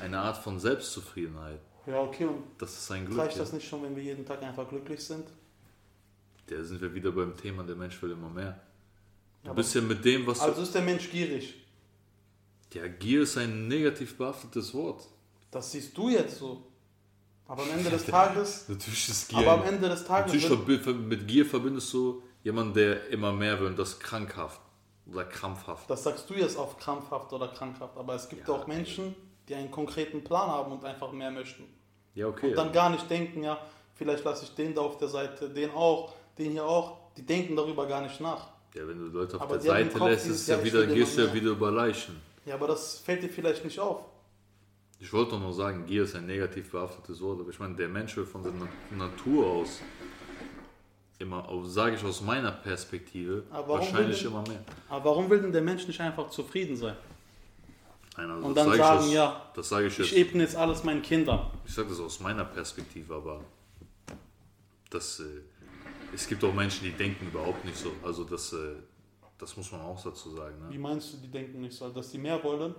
eine Art von Selbstzufriedenheit. Ja, okay, und Das ist ein Glück. reicht Ja. das nicht schon, wenn wir jeden Tag einfach glücklich sind? Da sind wir wieder beim Thema, der Mensch will immer mehr. Du bist ja mit dem, was Also ist der Mensch gierig. Ja, Gier ist ein negativ behaftetes Wort. Das siehst du jetzt so. Aber am Ende des Tages, (laughs) Natürlich ist Gier. aber am Ende des Tages, Natürlich mit Gier verbindest du jemanden, der immer mehr will und das krankhaft oder krampfhaft. das sagst du jetzt auf krampfhaft oder krankhaft, aber es gibt Ja. auch Menschen, die einen konkreten Plan haben und einfach mehr möchten. Ja, okay. Und dann gar nicht denken, ja, vielleicht lasse ich den da auf der Seite, den auch, den hier auch. Die denken darüber gar nicht nach. ja, wenn du Leute auf Aber der Seite lässt, ist ja ja, wieder, gehst du ja wieder über Leichen. Ja, aber das fällt dir vielleicht nicht auf. Ich wollte doch nur sagen, Gier ist ein negativ behaftetes Wort, aber ich meine, der Mensch will von seiner Natur aus immer, sage ich aus meiner Perspektive, wahrscheinlich denn- immer mehr. Aber warum will denn der Mensch nicht einfach zufrieden sein? Nein, also Und dann sage ich sagen, aus, ja, das sage ich Ich jetzt, ebne jetzt alles meinen Kindern. ich sage das aus meiner Perspektive, aber das, äh, es gibt auch Menschen, die denken überhaupt nicht so. Also das, äh, das muss man auch dazu sagen. Wie Ne? meinst du, die denken nicht so, dass die mehr wollen?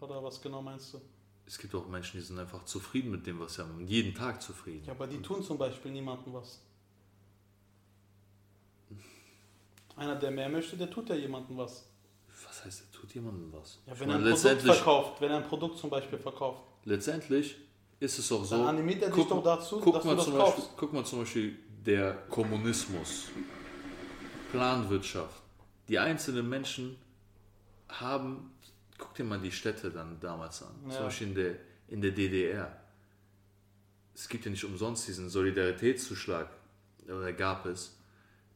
Oder was genau meinst du? Es gibt auch Menschen, die sind einfach zufrieden mit dem, was sie haben und jeden Tag zufrieden. Ja, aber die tun zum Beispiel niemandem was. Einer, der mehr möchte, der tut ja jemandem was. Was heißt, er tut jemandem was? Ja, wenn er ein Produkt verkauft, wenn er ein Produkt zum Beispiel verkauft. letztendlich ist es auch so. Dann animiert er dich guck, doch dazu, guck dass du mal das zum Beispiel, kaufst. guck mal zum Beispiel der Kommunismus, Planwirtschaft. Die einzelnen Menschen haben, guck dir mal die Städte dann damals an, Ja. zum Beispiel in der, in der DDR. Es gibt ja nicht umsonst diesen Solidaritätszuschlag, oder gab es,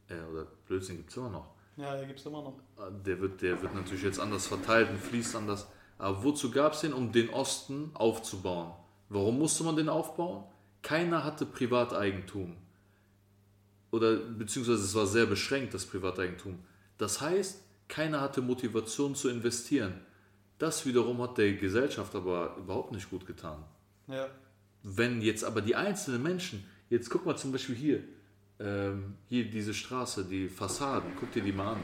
äh, oder Blödsinn gibt es immer noch. Ja, der gibt's immer noch. Der wird, der wird natürlich jetzt anders verteilt und fließt anders. Aber wozu gab es den? Um den Osten aufzubauen. Warum musste man den aufbauen? Keiner hatte Privateigentum. Oder beziehungsweise es war sehr beschränkt, das Privateigentum. Das heißt, keiner hatte Motivation zu investieren. Das wiederum hat der Gesellschaft aber überhaupt nicht gut getan. Ja. Wenn jetzt aber die einzelnen Menschen, jetzt guck mal zum Beispiel hier, ähm, hier diese Straße, die Fassaden, guck dir die mal an.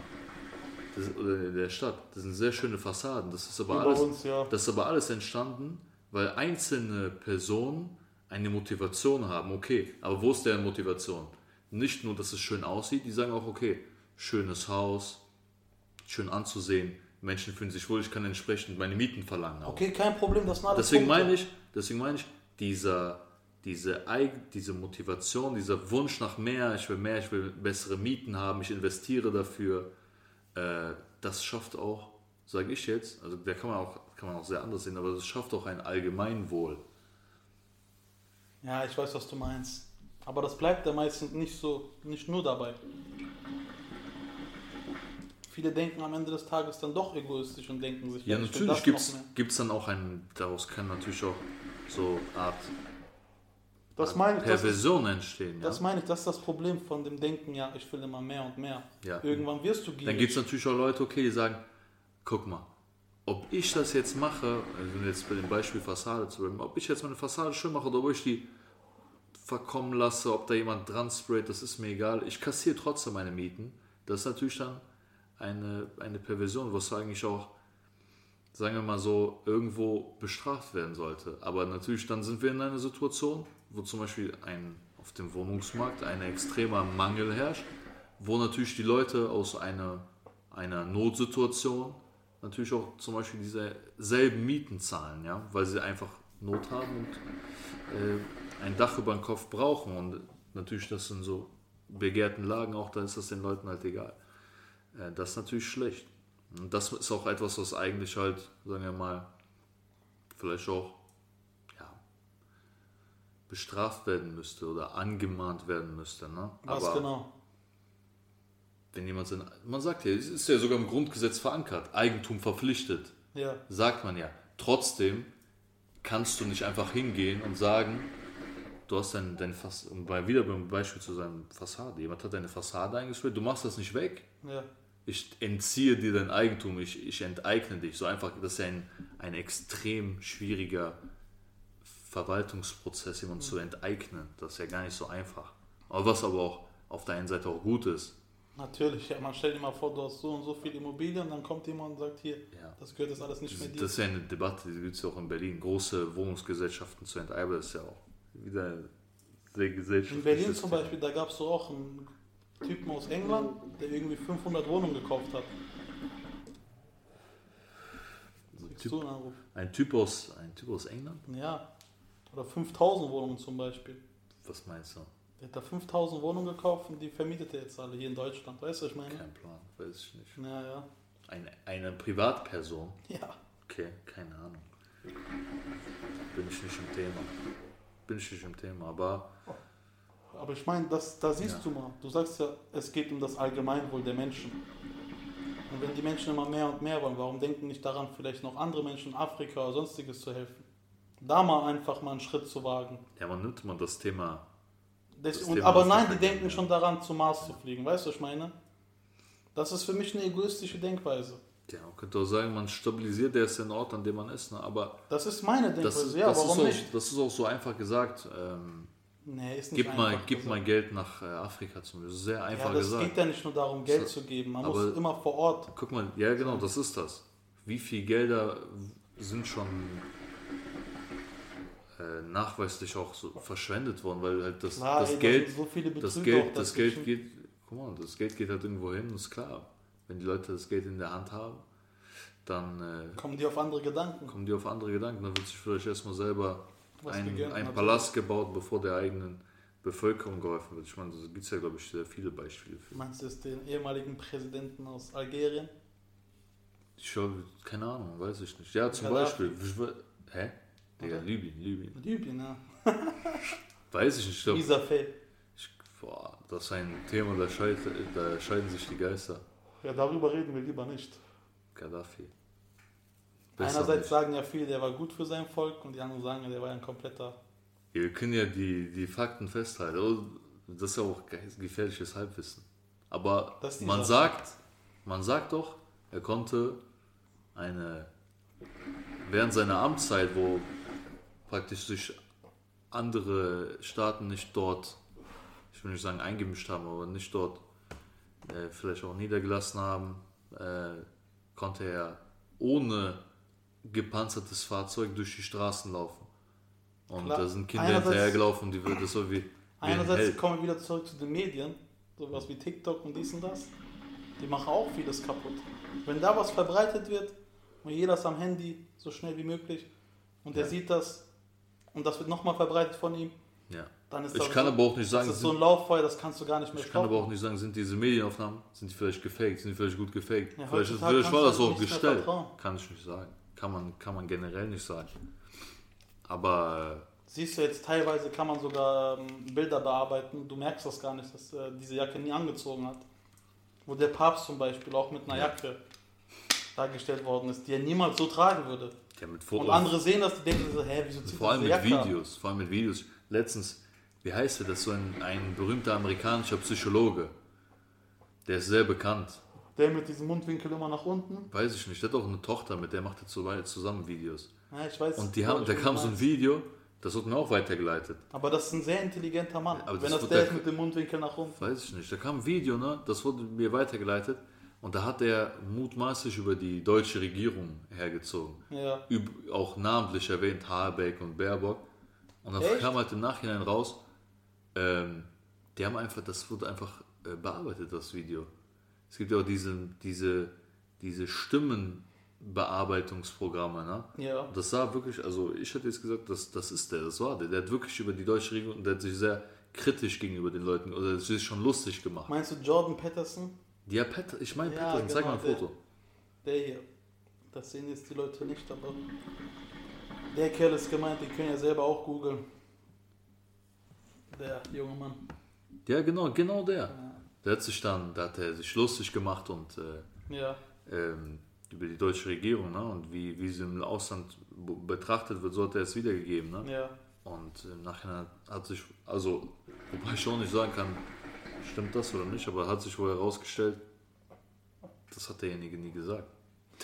Das, oder in der Stadt, das sind sehr schöne Fassaden. Das ist aber Über alles, uns, ja. das ist aber alles entstanden, weil einzelne Personen eine Motivation haben. Okay, aber wo ist deren Motivation? Nicht nur, dass es schön aussieht, die sagen auch, okay, schönes Haus, schön anzusehen, Menschen fühlen sich wohl, ich kann entsprechend meine Mieten verlangen. auch. Okay, kein Problem, das sind alles Deswegen Punkte. meine ich, deswegen meine ich, dieser, diese, diese Motivation, dieser Wunsch nach mehr, ich will mehr, ich will bessere Mieten haben, ich investiere dafür, äh, das schafft auch, sage ich jetzt, also da kann man auch, kann man auch sehr anders sehen, aber das schafft auch ein Allgemeinwohl. Ja, ich weiß, was du meinst. Aber das bleibt ja meistens nicht so, nicht nur dabei. Viele denken am Ende des Tages dann doch egoistisch und denken sich, Ja, ich will natürlich gibt es dann auch einen, daraus kann natürlich auch so Art Das meine ich, Perversion entstehen. Ja? das meine ich, das ist das Problem von dem Denken, ja, ich will immer mehr und mehr. Ja. Irgendwann wirst du Dann gierig. gibt es natürlich auch Leute, okay, die sagen, guck mal, ob ich das jetzt mache, also jetzt bei dem Beispiel Fassade zu bleiben, ob ich jetzt meine Fassade schön mache oder ob ich die verkommen lasse, ob da jemand dran sprayt, das ist mir egal. Ich kassiere trotzdem meine Mieten. Das ist natürlich dann eine, eine Perversion, was eigentlich auch, sagen wir mal so, irgendwo bestraft werden sollte. Aber natürlich dann sind wir in einer Situation, wo zum Beispiel ein, auf dem Wohnungsmarkt ein extremer Mangel herrscht, wo natürlich die Leute aus einer, einer Notsituation natürlich auch zum Beispiel diese selben Mieten zahlen, ja, weil sie einfach Not haben und äh, ein Dach über den Kopf brauchen und natürlich das in so begehrten Lagen auch, da ist das den Leuten halt egal. Äh, das ist natürlich schlecht. Und das ist auch etwas, was eigentlich halt, sagen wir mal, vielleicht auch ja, bestraft werden müsste oder angemahnt werden müsste. Ne? Was Aber genau? wenn jemand sein, man sagt ja, es ist ja sogar im Grundgesetz verankert, Eigentum verpflichtet, Ja, sagt man ja. Trotzdem kannst du nicht einfach hingehen und sagen, du hast dein, dein Fass, um bei, wieder beim Beispiel zu seinem Fassade, jemand hat deine Fassade eingesprayt, du machst das nicht weg. ja. Ich entziehe dir dein Eigentum, ich, ich enteigne dich. So einfach, das ist ja ein, ein extrem schwieriger Verwaltungsprozess, jemanden zu enteignen. Das ist ja gar nicht so einfach. Aber was aber auch auf der einen Seite auch gut ist. Natürlich, ja, man stellt dir mal vor, du hast so und so viel Immobilien, dann kommt jemand und sagt, hier, Ja. das gehört jetzt alles nicht mehr dir. Das ist ja eine Debatte, die gibt es ja auch in Berlin. Große Wohnungsgesellschaften zu enteignen, das ist ja auch wieder sehr gesellschaftlich. In Berlin zum Beispiel, da gab es so auch einen Typen aus England, der irgendwie 500 Wohnungen gekauft hat. Kriegst Typ- du einen Anruf? Ein Typ, aus, ein typ aus England? Ja. Oder 5000 Wohnungen zum Beispiel. Was meinst du? Der hat da 5000 Wohnungen gekauft und die vermietet er jetzt alle hier in Deutschland. Weißt du, was ich meine? Kein Plan, weiß ich nicht. Ja, ja. Eine, eine Privatperson? Ja. Okay, keine Ahnung. Bin ich nicht im Thema. Bin ich nicht im Thema, aber Aber ich meine, das, da siehst Ja. du mal. Du sagst ja, es geht um das Allgemeinwohl der Menschen. Und wenn die Menschen immer mehr und mehr wollen, warum denken nicht daran, vielleicht noch andere Menschen in Afrika oder sonstiges zu helfen? Da mal einfach mal einen Schritt zu wagen. ja, man nimmt man das Thema. Das, Das und, Thema aber nein, die denken Thema. schon daran, zum Mars zu fliegen. Weißt du, was ich meine? Das ist für mich eine egoistische Denkweise. Ja, man könnte auch sagen, man stabilisiert erst den Ort, an dem man ist, ne? aber Das ist meine Denkweise. ja, das, ist warum auch, nicht? das ist auch so einfach gesagt. Ähm, Nee, ist nicht gib mal, einfach gib gesagt. mal Geld nach äh, Afrika zum Beispiel. Das ist sehr einfach Ja, das gesagt. geht ja nicht nur darum, Geld So, zu geben. Man muss immer vor Ort. Guck mal, ja genau, das ist das. Wie viel Gelder sind schon äh, nachweislich auch so verschwendet worden, weil halt das, Klar, das ey, Geld, so das Geld, das dazwischen. Geld geht, guck mal, das Geld geht halt irgendwo hin, ist klar. Wenn die Leute das Geld in der Hand haben, dann äh, Kommen die auf andere Gedanken? kommen die auf andere Gedanken. Dann wird sich vielleicht erstmal selber ein, ein. Palast gebaut, bevor der eigenen Bevölkerung geholfen wird. Ich meine, da gibt es ja, glaube ich, sehr viele Beispiele für. Meinst du jetzt den ehemaligen Präsidenten aus Algerien? Ich glaube, keine Ahnung, weiß ich nicht. Ja, zum Gaddafi. Beispiel. Hä? Digga, Oder? Libyen, Libyen. Libyen, ja. (laughs) Weiß ich nicht. Ich glaube, Dieser Feld. boah, das ist ein Thema, da, scheit, da scheiden sich die Geister. Ja, darüber reden wir lieber nicht. Gaddafi. Einerseits sagen ja viele, der war gut für sein Volk und die anderen sagen ja, der war ein kompletter. Wir können ja die, die Fakten festhalten. aber Das ist ja auch ge- gefährliches Halbwissen. Aber man sagt, man sagt doch, er konnte eine während seiner Amtszeit, wo praktisch sich andere Staaten nicht dort, ich will nicht sagen eingemischt haben, aber nicht dort äh, vielleicht auch niedergelassen haben, äh, konnte er ohne gepanzertes Fahrzeug durch die Straßen laufen. Und Klar. da sind Kinder Einerseits- hinterhergelaufen, die wird das so wie, wie ein Einerseits Held. kommen wir wieder zurück zu den Medien, sowas wie TikTok und dies und das. Die machen auch vieles kaputt. Wenn da was verbreitet wird und jeder ist am Handy so schnell wie möglich und der Ja. sieht das und das wird nochmal verbreitet von ihm, Ja. dann ist Ich das kann so, aber auch nicht sagen, das ist so ein Lauffeuer, das kannst du gar nicht mehr Ich kann aber stoppen. auch nicht sagen, sind diese Medienaufnahmen, sind die vielleicht gefaked, sind die vielleicht gut gefaked. Ja, vielleicht, vielleicht war das auch gestellt. Kann ich nicht sagen. Kann man, kann man generell nicht sagen. Aber Siehst du jetzt, teilweise kann man sogar ähm, Bilder bearbeiten, du merkst das gar nicht, dass äh, diese Jacke nie angezogen hat. Wo der Papst zum Beispiel auch mit einer Ja. Jacke dargestellt worden ist, die er niemals so tragen würde. ja, mit Fotos. Und andere sehen das, die denken so, hä, wieso zieht vor er allem mit Jacke an? Videos. Vor allem mit Videos. Letztens, wie heißt er, das so ein, ein berühmter amerikanischer Psychologe. Der ist sehr bekannt. Der mit diesem Mundwinkel immer nach unten. Weiß ich nicht. Der hat auch eine Tochter, mit der macht zu- zusammen Videos. Ja, ich weiß. Und die haben, da kam so ein. Video, das wird mir auch weitergeleitet. Aber das ist ein sehr intelligenter Mann. Aber Wenn das das der- ist mit dem Mundwinkel nach unten. Weiß ich nicht. Da kam ein Video, ne? Das wurde mir weitergeleitet. Und da hat er mutmaßlich über die deutsche Regierung hergezogen. Ja. Üb auch namentlich erwähnt, Habeck und Baerbock. Und dann Echt? kam halt im Nachhinein raus, ähm, die haben einfach, das wurde einfach äh, bearbeitet, das Video. Es gibt ja auch diese, diese, diese Stimmenbearbeitungsprogramme, ne? Ja. Und Das sah wirklich, also ich hätte jetzt gesagt, das, das ist der, das war der. Der hat wirklich über die deutsche Regierung, der hat sich sehr kritisch gegenüber den Leuten, oder sich schon lustig gemacht. Meinst du Jordan Patterson? Ja, Pat, ich meine Ja, Patterson, zeig genau, mal ein der. Foto. Der hier. Das sehen jetzt die Leute nicht, aber. Der Kerl ist gemeint, die können ja selber auch googeln. Der junge Mann. Ja, genau, genau der. Ja. Der hat sich dann, da hat er sich lustig gemacht und äh, ja. ähm, über die deutsche Regierung, ne? Und wie, wie sie im Ausland betrachtet wird, so hat er es wiedergegeben, ne? Ja. Und im Nachhinein hat sich, also, wobei ich auch nicht sagen kann, stimmt das oder nicht, aber hat sich wohl herausgestellt, das hat derjenige nie gesagt.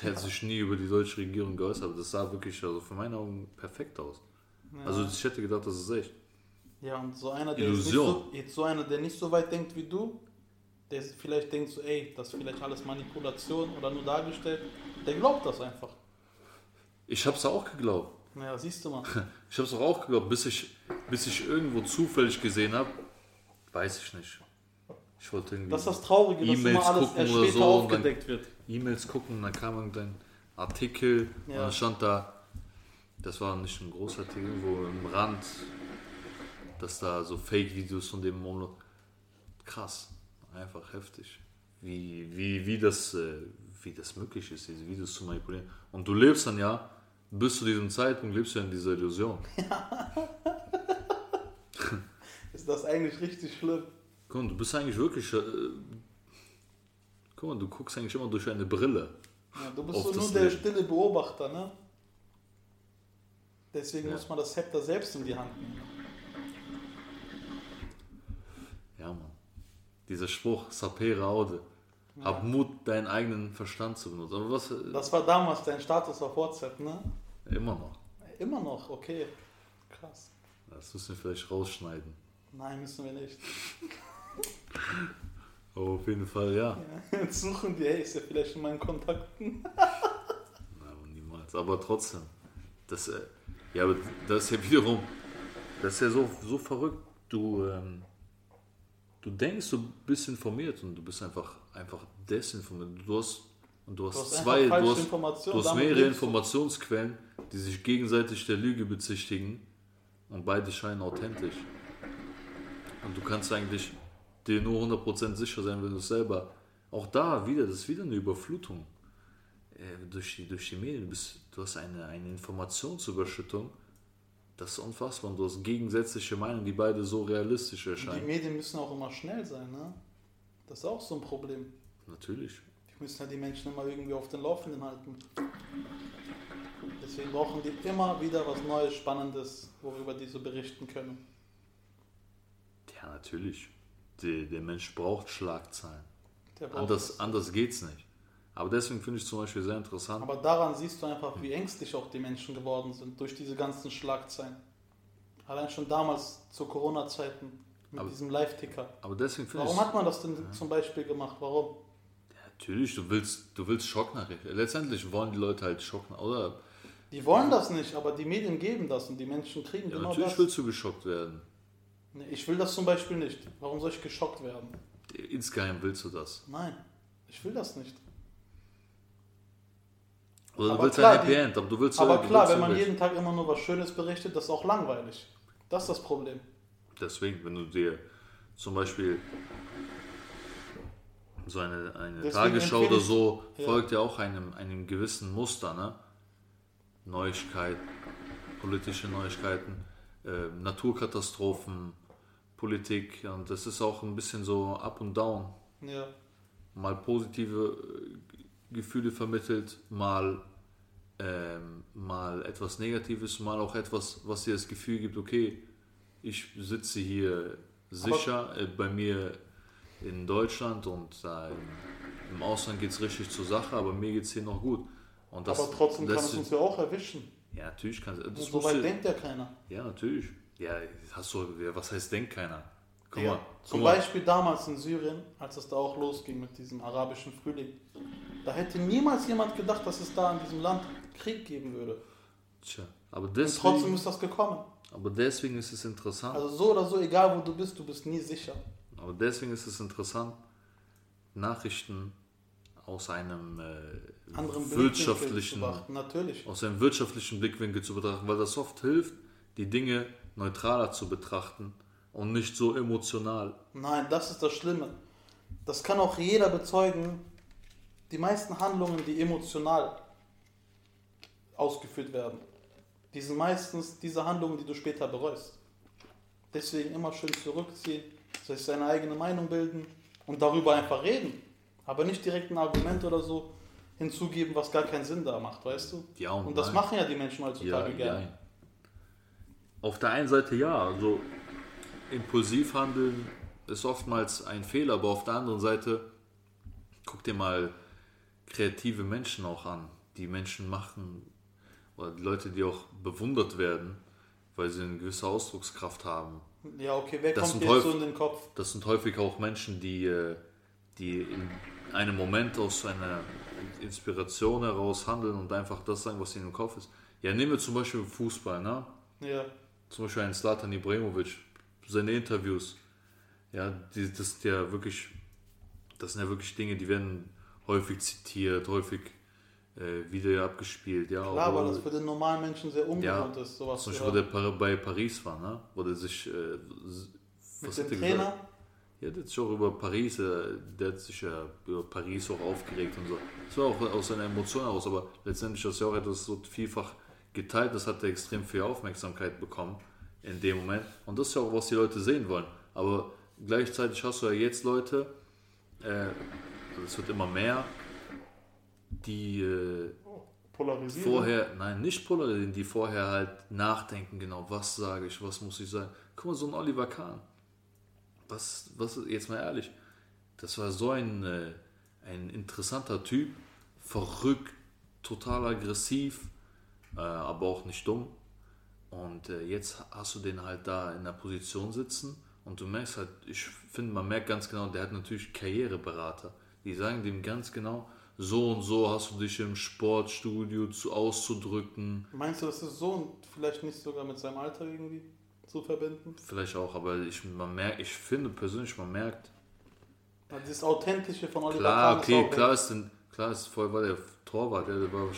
Der hat sich nie über die deutsche Regierung geäußert, aber das sah wirklich, also für meine Augen perfekt aus. ja. Also ich hätte gedacht, das ist echt. Ja, und so einer, der jetzt nicht Illusion. so, jetzt so einer, der nicht so weit denkt wie du, der vielleicht denkt so, ey, das ist vielleicht alles Manipulation oder nur dargestellt, der glaubt das einfach. Ich hab's auch geglaubt. Naja, siehst du mal. (laughs) Ich hab's auch auch geglaubt, bis ich, bis ich irgendwo zufällig gesehen habe, weiß ich nicht. Ich wollte irgendwie Das ist das Traurige, dass E-Mails immer alles gucken erst später so und aufgedeckt wird. E-Mails gucken und dann kam irgendein Artikel und Ja. dann stand da, das war nicht ein großer Artikel, wo im Rand, dass da so Fake-Videos von dem Mono. Krass, einfach heftig. Wie, wie, wie, das, äh, wie das möglich ist, diese Videos zu manipulieren. Und du lebst dann ja, bis zu diesem Zeitpunkt lebst du ja in dieser Illusion. (laughs) Ist das eigentlich richtig schlimm? Guck mal, du bist eigentlich wirklich. Äh, guck mal, du guckst eigentlich immer durch eine Brille. Ja, du bist so nur der Leben. stille Beobachter, ne? Deswegen Ja. muss man das Zepter selbst in die Hand nehmen. Ja, Mann. Dieser Spruch, sapere aude. Hab Mut, deinen eigenen Verstand zu benutzen. Aber was? äh, Das war damals dein Status auf WhatsApp, ne? Immer noch. Immer noch, okay. Krass. Das müssen wir vielleicht rausschneiden. Nein, müssen wir nicht. Aber (laughs) auf jeden Fall, ja. Ja, Jetzt suchen die, hey, ist ja vielleicht in meinen Kontakten. (laughs) Nein, niemals. Aber trotzdem. Das, äh, ja, aber das ist ja wiederum. Das ist ja so, so verrückt. Du, ähm, du denkst, du bist informiert und du bist einfach, einfach desinformiert. Du hast Und du hast, Du hast zwei, du hast, du hast mehrere. Informationsquellen, die sich gegenseitig der Lüge bezichtigen und beide scheinen authentisch. Und du kannst eigentlich dir nur 100% sicher sein, wenn du es selber. Auch da wieder, das ist wieder eine Überflutung. Äh, durch, die, durch die Medien, du, bist, du hast eine, eine Informationsüberschüttung. Das ist unfassbar. Und du hast gegensätzliche Meinungen, die beide so realistisch Und die erscheinen. Medien müssen auch immer schnell sein, ne? Das ist auch so ein Problem. Natürlich. Die müssen ja die Menschen immer irgendwie auf den Laufenden halten. Deswegen brauchen die immer wieder was Neues, Spannendes, worüber die so berichten können. Ja, natürlich. Die, der Mensch braucht Schlagzeilen. Braucht Anders, anders geht's nicht. Aber deswegen finde ich zum Beispiel sehr interessant. Aber daran siehst du einfach, wie ängstlich auch die Menschen geworden sind durch diese ganzen Schlagzeilen. Allein schon damals zu Corona-Zeiten mit Aber- diesem Live-Ticker. Aber deswegen finde ich. Warum hat man das denn zum Beispiel gemacht? Warum? Natürlich, du willst, du willst Schocknachrichten. Letztendlich wollen die Leute halt Schocken. Oder Die wollen das nicht, aber die Medien geben das und die Menschen kriegen ja, genau natürlich das. willst du geschockt werden. Nee, ich will das zum Beispiel nicht. Warum soll ich geschockt werden? Insgeheim willst du das. Nein, ich will das nicht. Oder du Aber willst klar, ein Happy End, aber du willst Aber du klar, willst wenn man jeden Tag immer nur was Schönes berichtet, das ist auch langweilig. Das ist das Problem. Deswegen, wenn du dir zum Beispiel so eine, eine Deswegen Tagesschau oder ich- so ja. folgt ja auch einem, einem gewissen Muster, ne? Neuigkeiten, politische Neuigkeiten, äh, Naturkatastrophen, Politik und das ist auch ein bisschen so up und down. Ja. Mal positive äh, Gefühle vermittelt, mal, ähm, mal etwas Negatives, mal auch etwas, was dir das Gefühl gibt, okay, ich sitze hier sicher äh, bei mir in Deutschland und da im, Ausland geht es richtig zur Sache, aber mir geht es hier noch gut. Und das, aber trotzdem kann lässt es uns ja auch erwischen. Ja, natürlich kann es. Und Das so weit denkt ja keiner. ja, natürlich. Ja, hast du, was heißt, denkt keiner? Guck Ja. mal. Zum guck mal. Beispiel damals in Syrien, als es da auch losging mit diesem arabischen Frühling. Da hätte niemals jemand gedacht, dass es da in diesem Land Krieg geben würde. Tja, aber Und trotzdem deswegen, ist das gekommen. aber deswegen ist es interessant. Also so oder so, egal wo du bist, du bist nie sicher. Aber deswegen ist es interessant, Nachrichten aus einem äh, wirtschaftlichen, aus einem wirtschaftlichen Blickwinkel zu betrachten, weil das oft hilft, die Dinge neutraler zu betrachten und nicht so emotional. Nein, das ist das Schlimme. Das kann auch jeder bezeugen. Die meisten Handlungen, die emotional ausgeführt werden, die sind meistens diese Handlungen, die du später bereust. Deswegen immer schön zurückziehen, sich seine eigene Meinung bilden und darüber einfach reden. Aber nicht direkt ein Argument oder so hinzugeben, was gar keinen Sinn da macht, weißt du? Ja und, Und das nein. machen ja die Menschen ja, heutzutage gerne. ja. Auf der einen Seite ja, also impulsiv handeln ist oftmals ein Fehler, aber auf der anderen Seite guck dir mal kreative Menschen auch an, die Menschen machen oder die Leute, die auch bewundert werden, weil sie eine gewisse Ausdruckskraft haben. Ja, okay, wer Das kommt jetzt häufig- so in den Kopf? Das sind häufig auch Menschen, die, äh, die in einem Moment aus einer Inspiration heraus handeln und einfach das sagen, was ihnen im Kopf ist. Ja, nehmen wir zum Beispiel Fußball, ne? Ja, Zum Beispiel einen Slatan Ibrahimovic, seine Interviews. Ja, die, das sind ja wirklich, das sind ja wirklich Dinge, die werden häufig zitiert, häufig äh, wieder abgespielt. Ja, klar, obwohl- weil das für den normalen Menschen sehr ungewohnt ist, sowas zum zu Beispiel, wo der bei Paris war, ne? wo der sich. Äh, Mit dem er Trainer? gesagt? Ja, der hat sich auch über Paris, äh, der hat sich ja über Paris auch aufgeregt und so. Das war auch aus seiner Emotion heraus, aber letztendlich ist ja auch etwas so vielfach geteilt, das hat er extrem viel Aufmerksamkeit bekommen in dem Moment. Und das ist ja auch, was die Leute sehen wollen. Aber gleichzeitig hast du ja jetzt Leute, äh, also es wird immer mehr, die äh, Polarisieren. vorher, nein, nicht polarisieren, die vorher halt nachdenken, genau, was sage ich, was muss ich sagen. Guck mal, so ein Oliver Kahn. Was, was, jetzt mal ehrlich, das war so ein, äh, ein interessanter Typ, verrückt, total aggressiv, äh, aber auch nicht dumm. Und äh, jetzt hast du den halt da in der Position sitzen und du merkst halt, ich finde, man merkt ganz genau, der hat natürlich Karriereberater. Die sagen dem ganz genau, so und so hast du dich im Sportstudio zu, auszudrücken. Meinst du, das ist so und vielleicht nicht sogar mit seinem Alter irgendwie zu verbinden? Vielleicht auch, aber ich, man merkt, ich finde persönlich, man merkt, Weil Dieses Authentische von Oliver klar, Kahn okay, ist klar ist denn, Klar, ist voll war der Torwart, der, der war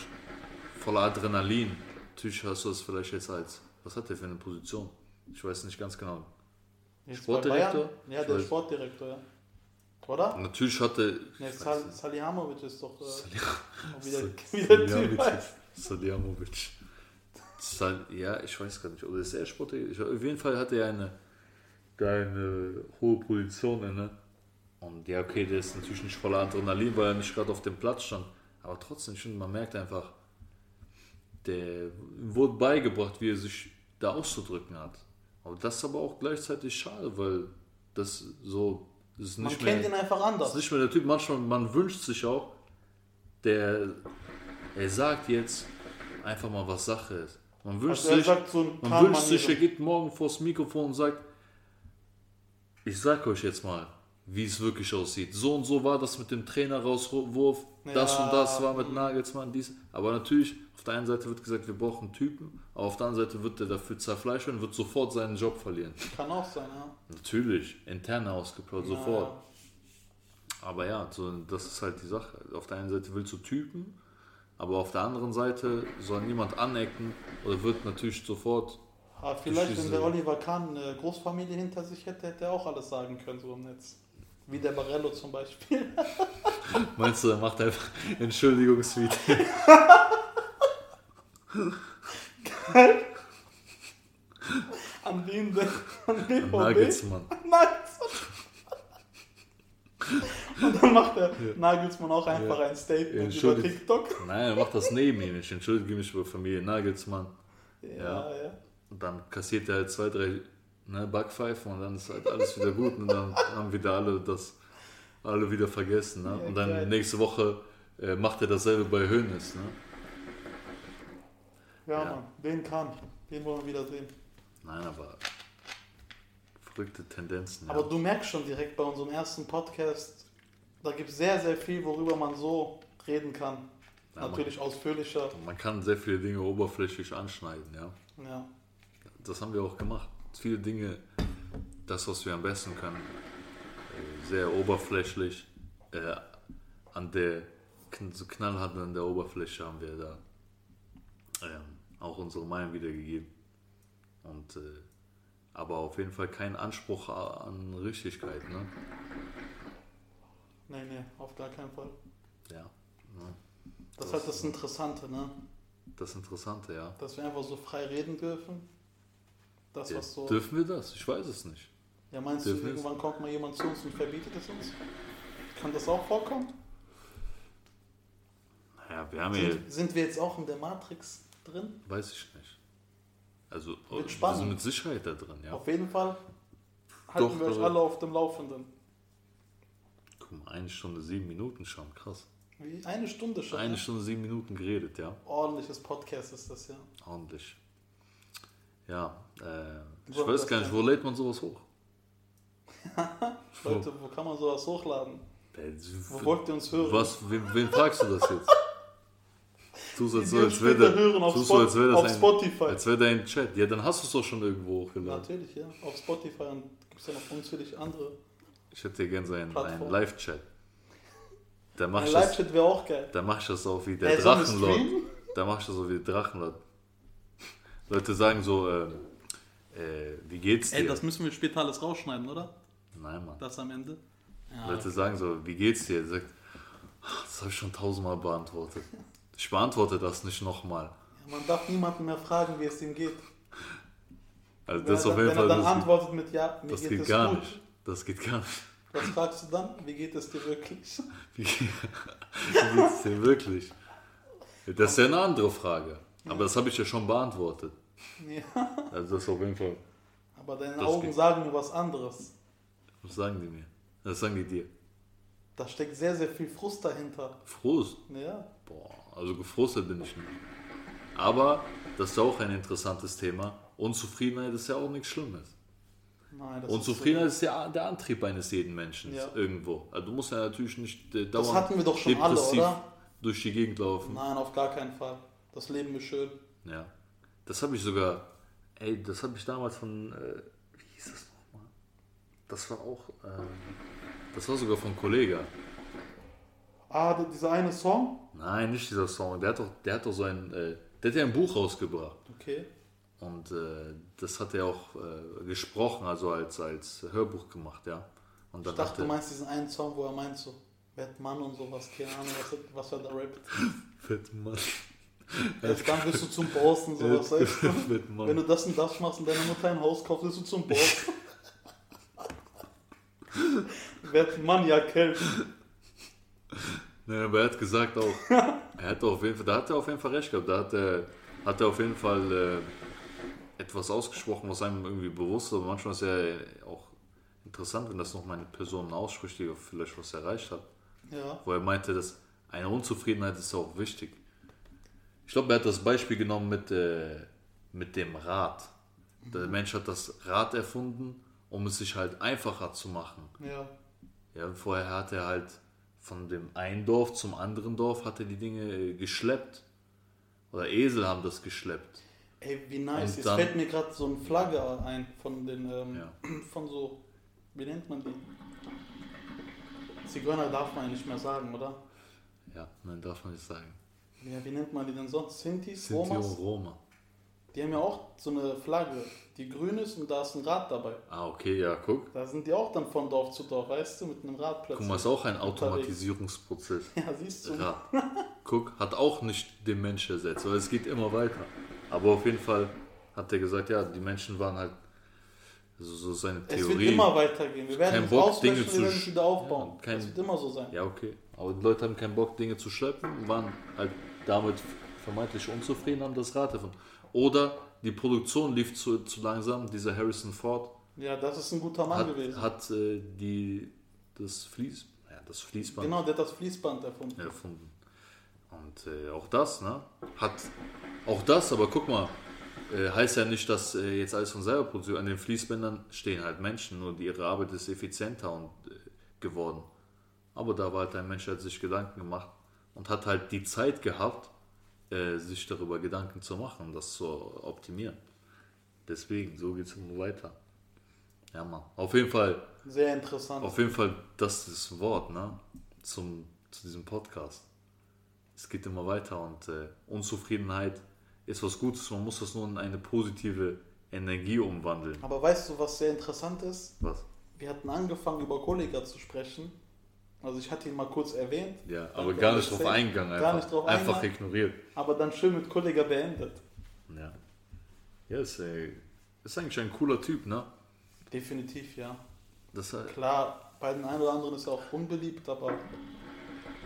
voller Adrenalin. Natürlich hast du das vielleicht jetzt als. Was hat der für eine Position? Ich weiß nicht ganz genau. Jetzt Sportdirektor? Ja, Ich der weiß. Sportdirektor, ja. Oder? Natürlich hatte. Ne, Sal weiß Salihamidzic ist doch äh, nicht. wieder, Sal- (laughs) wieder. Salihamidzic. Sal ja, ich weiß gar nicht. Oder ist er Sportdirektor? Ich- Auf jeden Fall hatte er eine, eine hohe Position inne. Und ja, okay, der ist natürlich nicht voller Adrenalin, weil er nicht gerade auf dem Platz stand. Aber trotzdem, ich finde, man merkt einfach, der wurde beigebracht, wie er sich da auszudrücken hat. Aber das ist aber auch gleichzeitig schade, weil das so, Man nicht kennt mehr, ihn einfach das anders. ist nicht mehr der Typ. Manchmal, man wünscht sich auch, der, er sagt jetzt einfach mal, was Sache ist. Man wünscht Also er sich, so man wünscht sich, er geht morgen vors Mikrofon und sagt, ich sag euch jetzt mal, wie es wirklich aussieht. So und so war das mit dem Trainer-Rauswurf, das Ja. und das war mit Nagelsmann, dies. Aber natürlich, auf der einen Seite wird gesagt, wir brauchen Typen, aber auf der anderen Seite wird er dafür zerfleischt und wird sofort seinen Job verlieren. Kann auch sein, ja. Natürlich, intern ausgeplaut, Ja, sofort. Aber ja, so, das ist halt die Sache. Auf der einen Seite willst du Typen, aber auf der anderen Seite soll niemand anecken oder wird natürlich sofort. Aber vielleicht, wenn der Oliver Kahn eine Großfamilie hinter sich hätte, hätte er auch alles sagen können, so im Netz. Wie der Barello zum Beispiel. (laughs) Meinst du, er macht einfach Entschuldigungsvideo? An wen denn? An BVB? Nagelsmann. Nagelsmann. Und dann macht der Nagelsmann auch einfach Ja. ein Statement über TikTok. Nein, er macht das neben ihm. Ich entschuldige mich über Familie Nagelsmann. Ja, ja. Und dann kassiert er halt zwei, drei ne, Backpfeifen und dann ist halt alles wieder gut und dann haben wieder alle das alle wieder vergessen. Ne? Ja, und dann geil. nächste Woche äh, macht er dasselbe bei Hönes. Ne? Ja, Ja. Mann, den kann. Den wollen wir wieder sehen. Nein, aber verrückte Tendenzen. Aber Ja. du merkst schon direkt bei unserem ersten Podcast, da gibt es sehr, sehr viel, worüber man so reden kann. Ja, Natürlich ausführlicher. Man kann sehr viele Dinge oberflächlich anschneiden. Ja? Ja. Das haben wir auch gemacht. Viele Dinge, das, was wir am besten können, sehr oberflächlich, äh, an der so knallhart an der Oberfläche haben wir da ähm, auch unsere Meinung wiedergegeben. Und, äh, aber auf jeden Fall kein Anspruch an Richtigkeit. Ne? Nee, nee, auf gar keinen Fall. Ja, ne? Das, Das- ist halt das Interessante, ne? das Interessante, ja. Dass wir einfach so frei reden dürfen. Das, ja. so. Dürfen wir das? Ich weiß es nicht. Ja, meinst dürfen du, irgendwann kommt mal jemand zu uns und verbietet es uns? Kann das auch vorkommen? Naja, wir haben ja, Sind, sind wir jetzt auch in der Matrix drin? weiß ich nicht. Also, Wird wir sind mit Sicherheit da drin, ja. Auf jeden Fall halten Doch, wir euch aber- alle auf dem Laufenden. Guck mal, eine Stunde, sieben Minuten schon, krass. Wie eine Stunde schon. Eine ne? Stunde, sieben Minuten geredet, ja. Ordentliches Podcast ist das ja. Ordentlich. Ja, äh, ich weiß das gar nicht, wo lädt man sowas hoch? (laughs) Leute, wo kann man sowas hochladen? Äh, Wo wollt ihr uns hören? Was, wen, wen fragst du das jetzt? (laughs) Tu so, als, als wäre als wär das ein, Spotify. als wär dein Chat. Ja, dann hast du es doch schon irgendwo hochgeladen. Natürlich, ja. Auf Spotify und gibt es ja noch unzählig andere. Ich hätte gerne so einen, einen. Live-Chat. Ein das, Live-Chat wäre auch geil. da mach ich das auch wie der Drachenlord. Da mach ich das so wie der Drachenlord. Leute sagen so, ähm, äh, wie geht's dir? Ey, das müssen wir später alles rausschneiden, oder? Nein, Mann. Das am Ende. Ja. Leute sagen so, wie geht's dir? Er sagt, "Ah, das habe ich schon tausendmal beantwortet. (laughs) Ich beantworte das nicht nochmal. Ja, man darf niemanden mehr fragen, wie es ihm geht. Also Wenn, das er, auf dann- jeden wenn Fall, er dann das, geht- antwortet mit Ja, mir das geht, geht es gar gut. nicht. Das geht gar nicht. Was fragst du dann? Wie geht es dir wirklich? (laughs) Wie, wie geht's dir wirklich? Das ist ja eine andere Frage. Aber das habe ich ja schon beantwortet. Ja. Also das auf jeden Fall. Aber deine Das Augen geht. sagen mir was anderes. Was sagen die mir? Das sagen die dir. Da steckt sehr, sehr viel Frust dahinter. Frohes. Ja. Boah, also gefrustet bin ich nicht. Aber das ist ja auch ein interessantes Thema. Unzufriedenheit ist ja auch nichts Schlimmes. Nein, das Unzufriedenheit ist ja der Antrieb eines jeden Menschen Ja. irgendwo. Also du musst ja natürlich nicht äh, Ist so, das dauernd hatten wir doch schon alle, oder? durch die Gegend laufen. Nein, auf gar keinen Fall. Das Leben ist schön. Ja. Das habe ich sogar, ey, das habe ich damals von, äh, wie hieß das nochmal? Das war auch, ähm, das war sogar von Kollega. Ah, dieser eine Song? Nein, nicht dieser Song. Der hat doch, der hat doch so ein, äh, der hat ja ein Buch rausgebracht. Okay. Und äh, das hat er auch äh, gesprochen, also als, als Hörbuch gemacht, ja. Und Ich dann dachte, du meinst diesen einen Song, wo er meint so, Mann und sowas, keine Ahnung, was, was er da rappt. (laughs) Fett Mann. Jetzt dann bist du zum sowas, weißt du? (laughs) Fett Wenn du das und das machst und deiner Mutter ein Haus kaufst, bist du zum Boss. (laughs) werd Mann, ja, Kelp. Nee, aber er hat gesagt auch, (laughs) er hat auf jeden Fall, da hat er auf jeden Fall recht gehabt. Da hat er, hat er auf jeden Fall äh, etwas ausgesprochen, was einem irgendwie bewusst ist. Aber manchmal ist ja auch interessant, wenn das noch eine Person ausspricht, die vielleicht was erreicht hat. Ja. Wo er meinte, dass eine Unzufriedenheit ist auch wichtig. Ich glaube, er hat das Beispiel genommen mit, äh, mit dem Rad. Der Mensch hat das Rad erfunden, um es sich halt einfacher zu machen. Ja. Ja, und vorher hat er halt von dem einen Dorf zum anderen Dorf hat er die Dinge äh, geschleppt. Oder Esel haben das geschleppt. Ey, wie nice. Jetzt dann- fällt mir gerade so eine Flagge ein von den, ähm, Ja. (clears throat) von so, wie nennt man die? Zigeuner darf man ja nicht mehr sagen, oder? Ja, nein, darf man nicht sagen. Ja, wie nennt man die denn sonst? Sintis, Sinti und Romas? Roma. Die haben ja auch so eine Flagge, die grün ist und da ist ein Rad dabei. Ah, okay, ja, guck. Da sind die auch dann von Dorf zu Dorf, weißt du, mit einem Rad Guck plötzlich. mal, ist auch ein Automatisierungsprozess. Ja, siehst du. Rad. Guck, hat auch nicht den Mensch ersetzt, weil es geht immer weiter. Aber auf jeden Fall hat er gesagt, ja, die Menschen waren halt, also so seine Es wird Theorie. immer weitergehen. Wir werden Kein Bock, Dinge wir zu wieder aufbauen. Ja, kein- das wird immer so sein. Ja, okay. Aber die Leute haben keinen Bock, Dinge zu schleppen, waren halt damit vermeintlich unzufrieden, haben das Rad davon. Oder die Produktion lief zu, zu langsam. Dieser Harrison Ford Ja, das ist ein guter Mann hat, gewesen. hat äh, die, das, Fließ, ja, das Fließband Genau, der hat das Fließband erfunden. erfunden. Und äh, auch das, ne? Hat auch das, aber guck mal, äh, heißt ja nicht, dass äh, jetzt alles von selber produziert. An den Fließbändern stehen halt Menschen, nur die, ihre Arbeit ist effizienter und, äh, geworden. Aber da war halt ein Mensch, der hat sich Gedanken gemacht und hat halt die Zeit gehabt, äh, sich darüber Gedanken zu machen, das zu optimieren. Deswegen, so geht es immer weiter. Ja, Mann. Auf jeden Fall, Sehr interessant. auf jeden Fall, das ist das Wort, ne? Zum, zu diesem Podcast. Es geht immer weiter und äh, Unzufriedenheit ist was Gutes. Man muss das nur in eine positive Energie umwandeln. Aber weißt du, was sehr interessant ist? Was? Wir hatten angefangen, über Kollega zu sprechen. Also ich hatte ihn mal kurz erwähnt, Ja, aber gar nicht drauf eingegangen. gar Einfach, nicht drauf einfach eingegangen. ignoriert. aber dann schön mit Kollega beendet. Ja. Ja, ist, äh, ist eigentlich ein cooler Typ, ne? Definitiv, ja. Das, äh, Klar, bei den einen oder anderen ist er auch unbeliebt, aber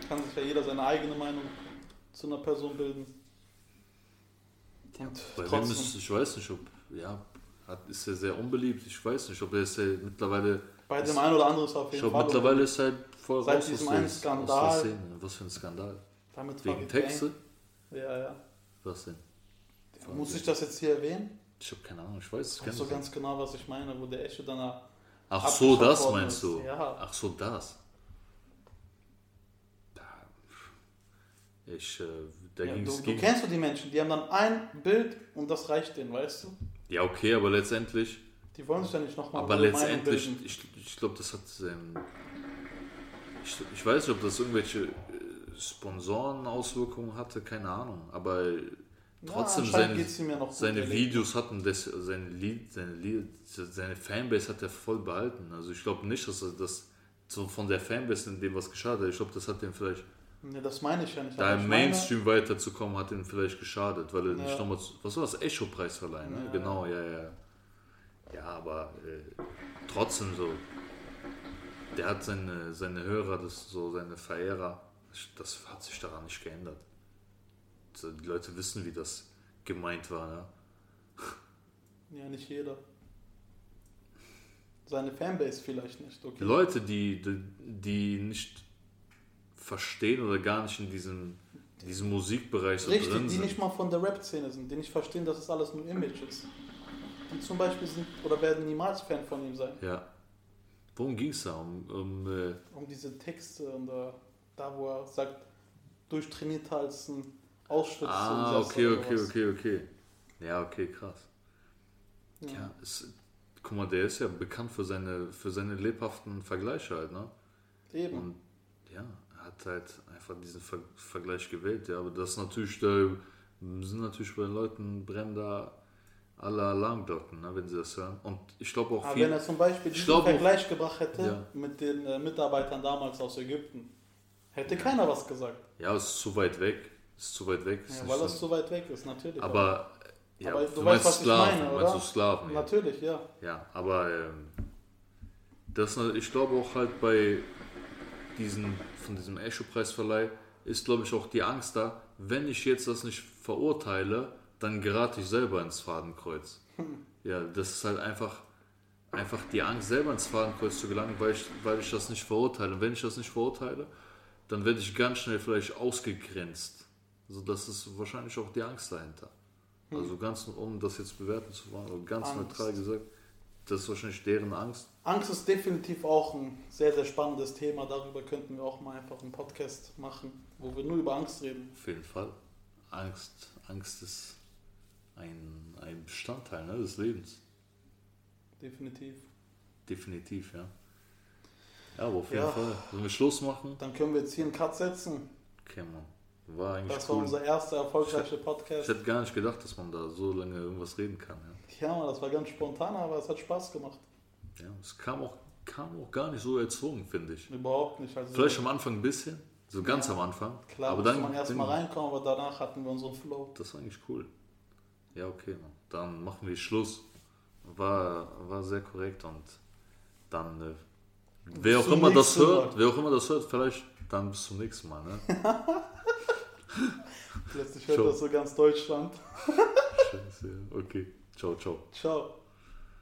kann sich ja jeder seine eigene Meinung zu einer Person bilden. Und bei trotzdem, ist, ich weiß nicht, ob, ja, hat, ist er sehr unbeliebt. Ich weiß nicht, ob er ist äh, mittlerweile, bei dem einen oder anderen ist er auf jeden Fall mittlerweile ist er halt voll Seit raus diesem einen Skandal. Was für ein Skandal? damit Wegen Texte? Ja, ja. Was denn? Muss ich das jetzt hier erwähnen? Ich habe keine Ahnung, ich weiß es Weißt gar nicht. ganz genau, was ich meine, wo der Echo danach. Ach so, das meinst ist. du? Ja. Ach so, das. Da, Ich, äh, da Ja, ging du, es du kennst du die Menschen, die haben dann ein Bild und das reicht denen, weißt du? Ja, okay, aber letztendlich. Die wollen sich ja nicht nochmal Aber letztendlich, ich, ich glaube, das hat. Ähm, ich, ich weiß nicht, ob das irgendwelche äh, Sponsorenauswirkungen hatte, keine Ahnung. Aber trotzdem seine, ja seine der Videos hatten das, seine, Lied, seine, Lied, seine Fanbase hat er voll behalten. Also ich glaube nicht, dass er das so von der Fanbase in dem was geschadet hat. Ich glaube, das hat ihm vielleicht. Nee, das meine ich ja nicht. da im ich meine- Mainstream weiterzukommen, hat ihm vielleicht geschadet, weil er Ja. nicht nochmal, was war das, Echo-Preis verleihen, ne? Ja. Genau, ja, ja. Ja, aber äh, trotzdem so, der hat seine, seine Hörer, das so seine Verehrer, das hat sich daran nicht geändert. Die Leute wissen, wie das gemeint war, ne? Ja, nicht jeder. Seine Fanbase vielleicht nicht, okay. Leute, die, die, die nicht verstehen oder gar nicht in diesem, diesem Musikbereich so Richtig, drin die sind. nicht mal von der Rap-Szene sind, die nicht verstehen, dass es alles nur Image ist. Die zum Beispiel sind oder werden niemals Fan von ihm sein. Ja. Worum ging es da? Um, um äh, Um diese Texte und da, da wo er sagt, durchtrainierter als ein Ausschnitt. Ah, okay, okay, okay, okay. Ja, okay, krass. Ja. Ja, es, guck mal, der ist ja bekannt für seine, für seine lebhaften Vergleiche halt, ne? Eben. Und ja, hat halt einfach diesen Ver Vergleich gewählt, ja. Aber das ist natürlich, da sind natürlich bei den Leuten brennen alle Alarmglocken, ne, wenn sie das hören. Und ich glaube auch Aber viel. wenn er zum Beispiel Ich diesen auch- Vergleich gebracht hätte Ja. mit den äh, Mitarbeitern damals aus Ägypten, hätte keiner was gesagt. Ja, es ist zu weit weg. Es ist zu weit weg. es Ja, weil so- das zu weit weg ist, natürlich. aber, ja, Aber du, weißt, was ich Sklaven, meine, meinst oder? du Sklaven? Ja. Natürlich, ja. Ja, aber ähm, das, ich glaube auch halt bei diesen, von diesem Echo-Preisverleih ist, glaube ich, auch die Angst da, wenn ich jetzt das nicht verurteile, dann gerate ich selber ins Fadenkreuz. Ja, das ist halt einfach, einfach die Angst, selber ins Fadenkreuz zu gelangen, weil ich, weil ich das nicht verurteile. Und wenn ich das nicht verurteile, dann werde ich ganz schnell vielleicht ausgegrenzt. Also das ist wahrscheinlich auch die Angst dahinter. Also ganz, um das jetzt bewerten zu wollen, aber ganz Angst. neutral gesagt, das ist wahrscheinlich deren Angst. Angst ist definitiv auch ein sehr, sehr spannendes Thema. Darüber könnten wir auch mal einfach einen Podcast machen, wo wir nur über Angst reden. Auf jeden Fall. Angst, Angst ist ein, ein Bestandteil ne, des Lebens. Definitiv. Definitiv, ja. Ja, aber auf jeden Ja. Fall. Sollen wir Schluss machen? Dann können wir jetzt hier einen Cut setzen. Okay, Mann. War eigentlich Das war cool. unser erster erfolgreicher Ich Podcast. hätte gar nicht gedacht, dass man da so lange irgendwas reden kann. Ja, Ja, Mann, das war ganz spontan, aber es hat Spaß gemacht. ja es kam auch, kam auch gar nicht so erzwungen, finde ich. Überhaupt nicht. Also Vielleicht am Anfang ein bisschen, so ganz Ja. am Anfang. Klar, aber dann, man erst dann mal reinkommen, aber danach hatten wir unseren Flow. Das war eigentlich cool. Ja, okay, Mann. Dann machen wir Schluss. War, war sehr korrekt und dann, äh, wer auch immer das hört, wer auch immer das hört, vielleicht dann bis zum nächsten Mal. Ne? (laughs) (laughs) Plötzlich hört Ciao. das so ganz Deutschland. Scheiße. Okay, ciao, ciao. Ciao.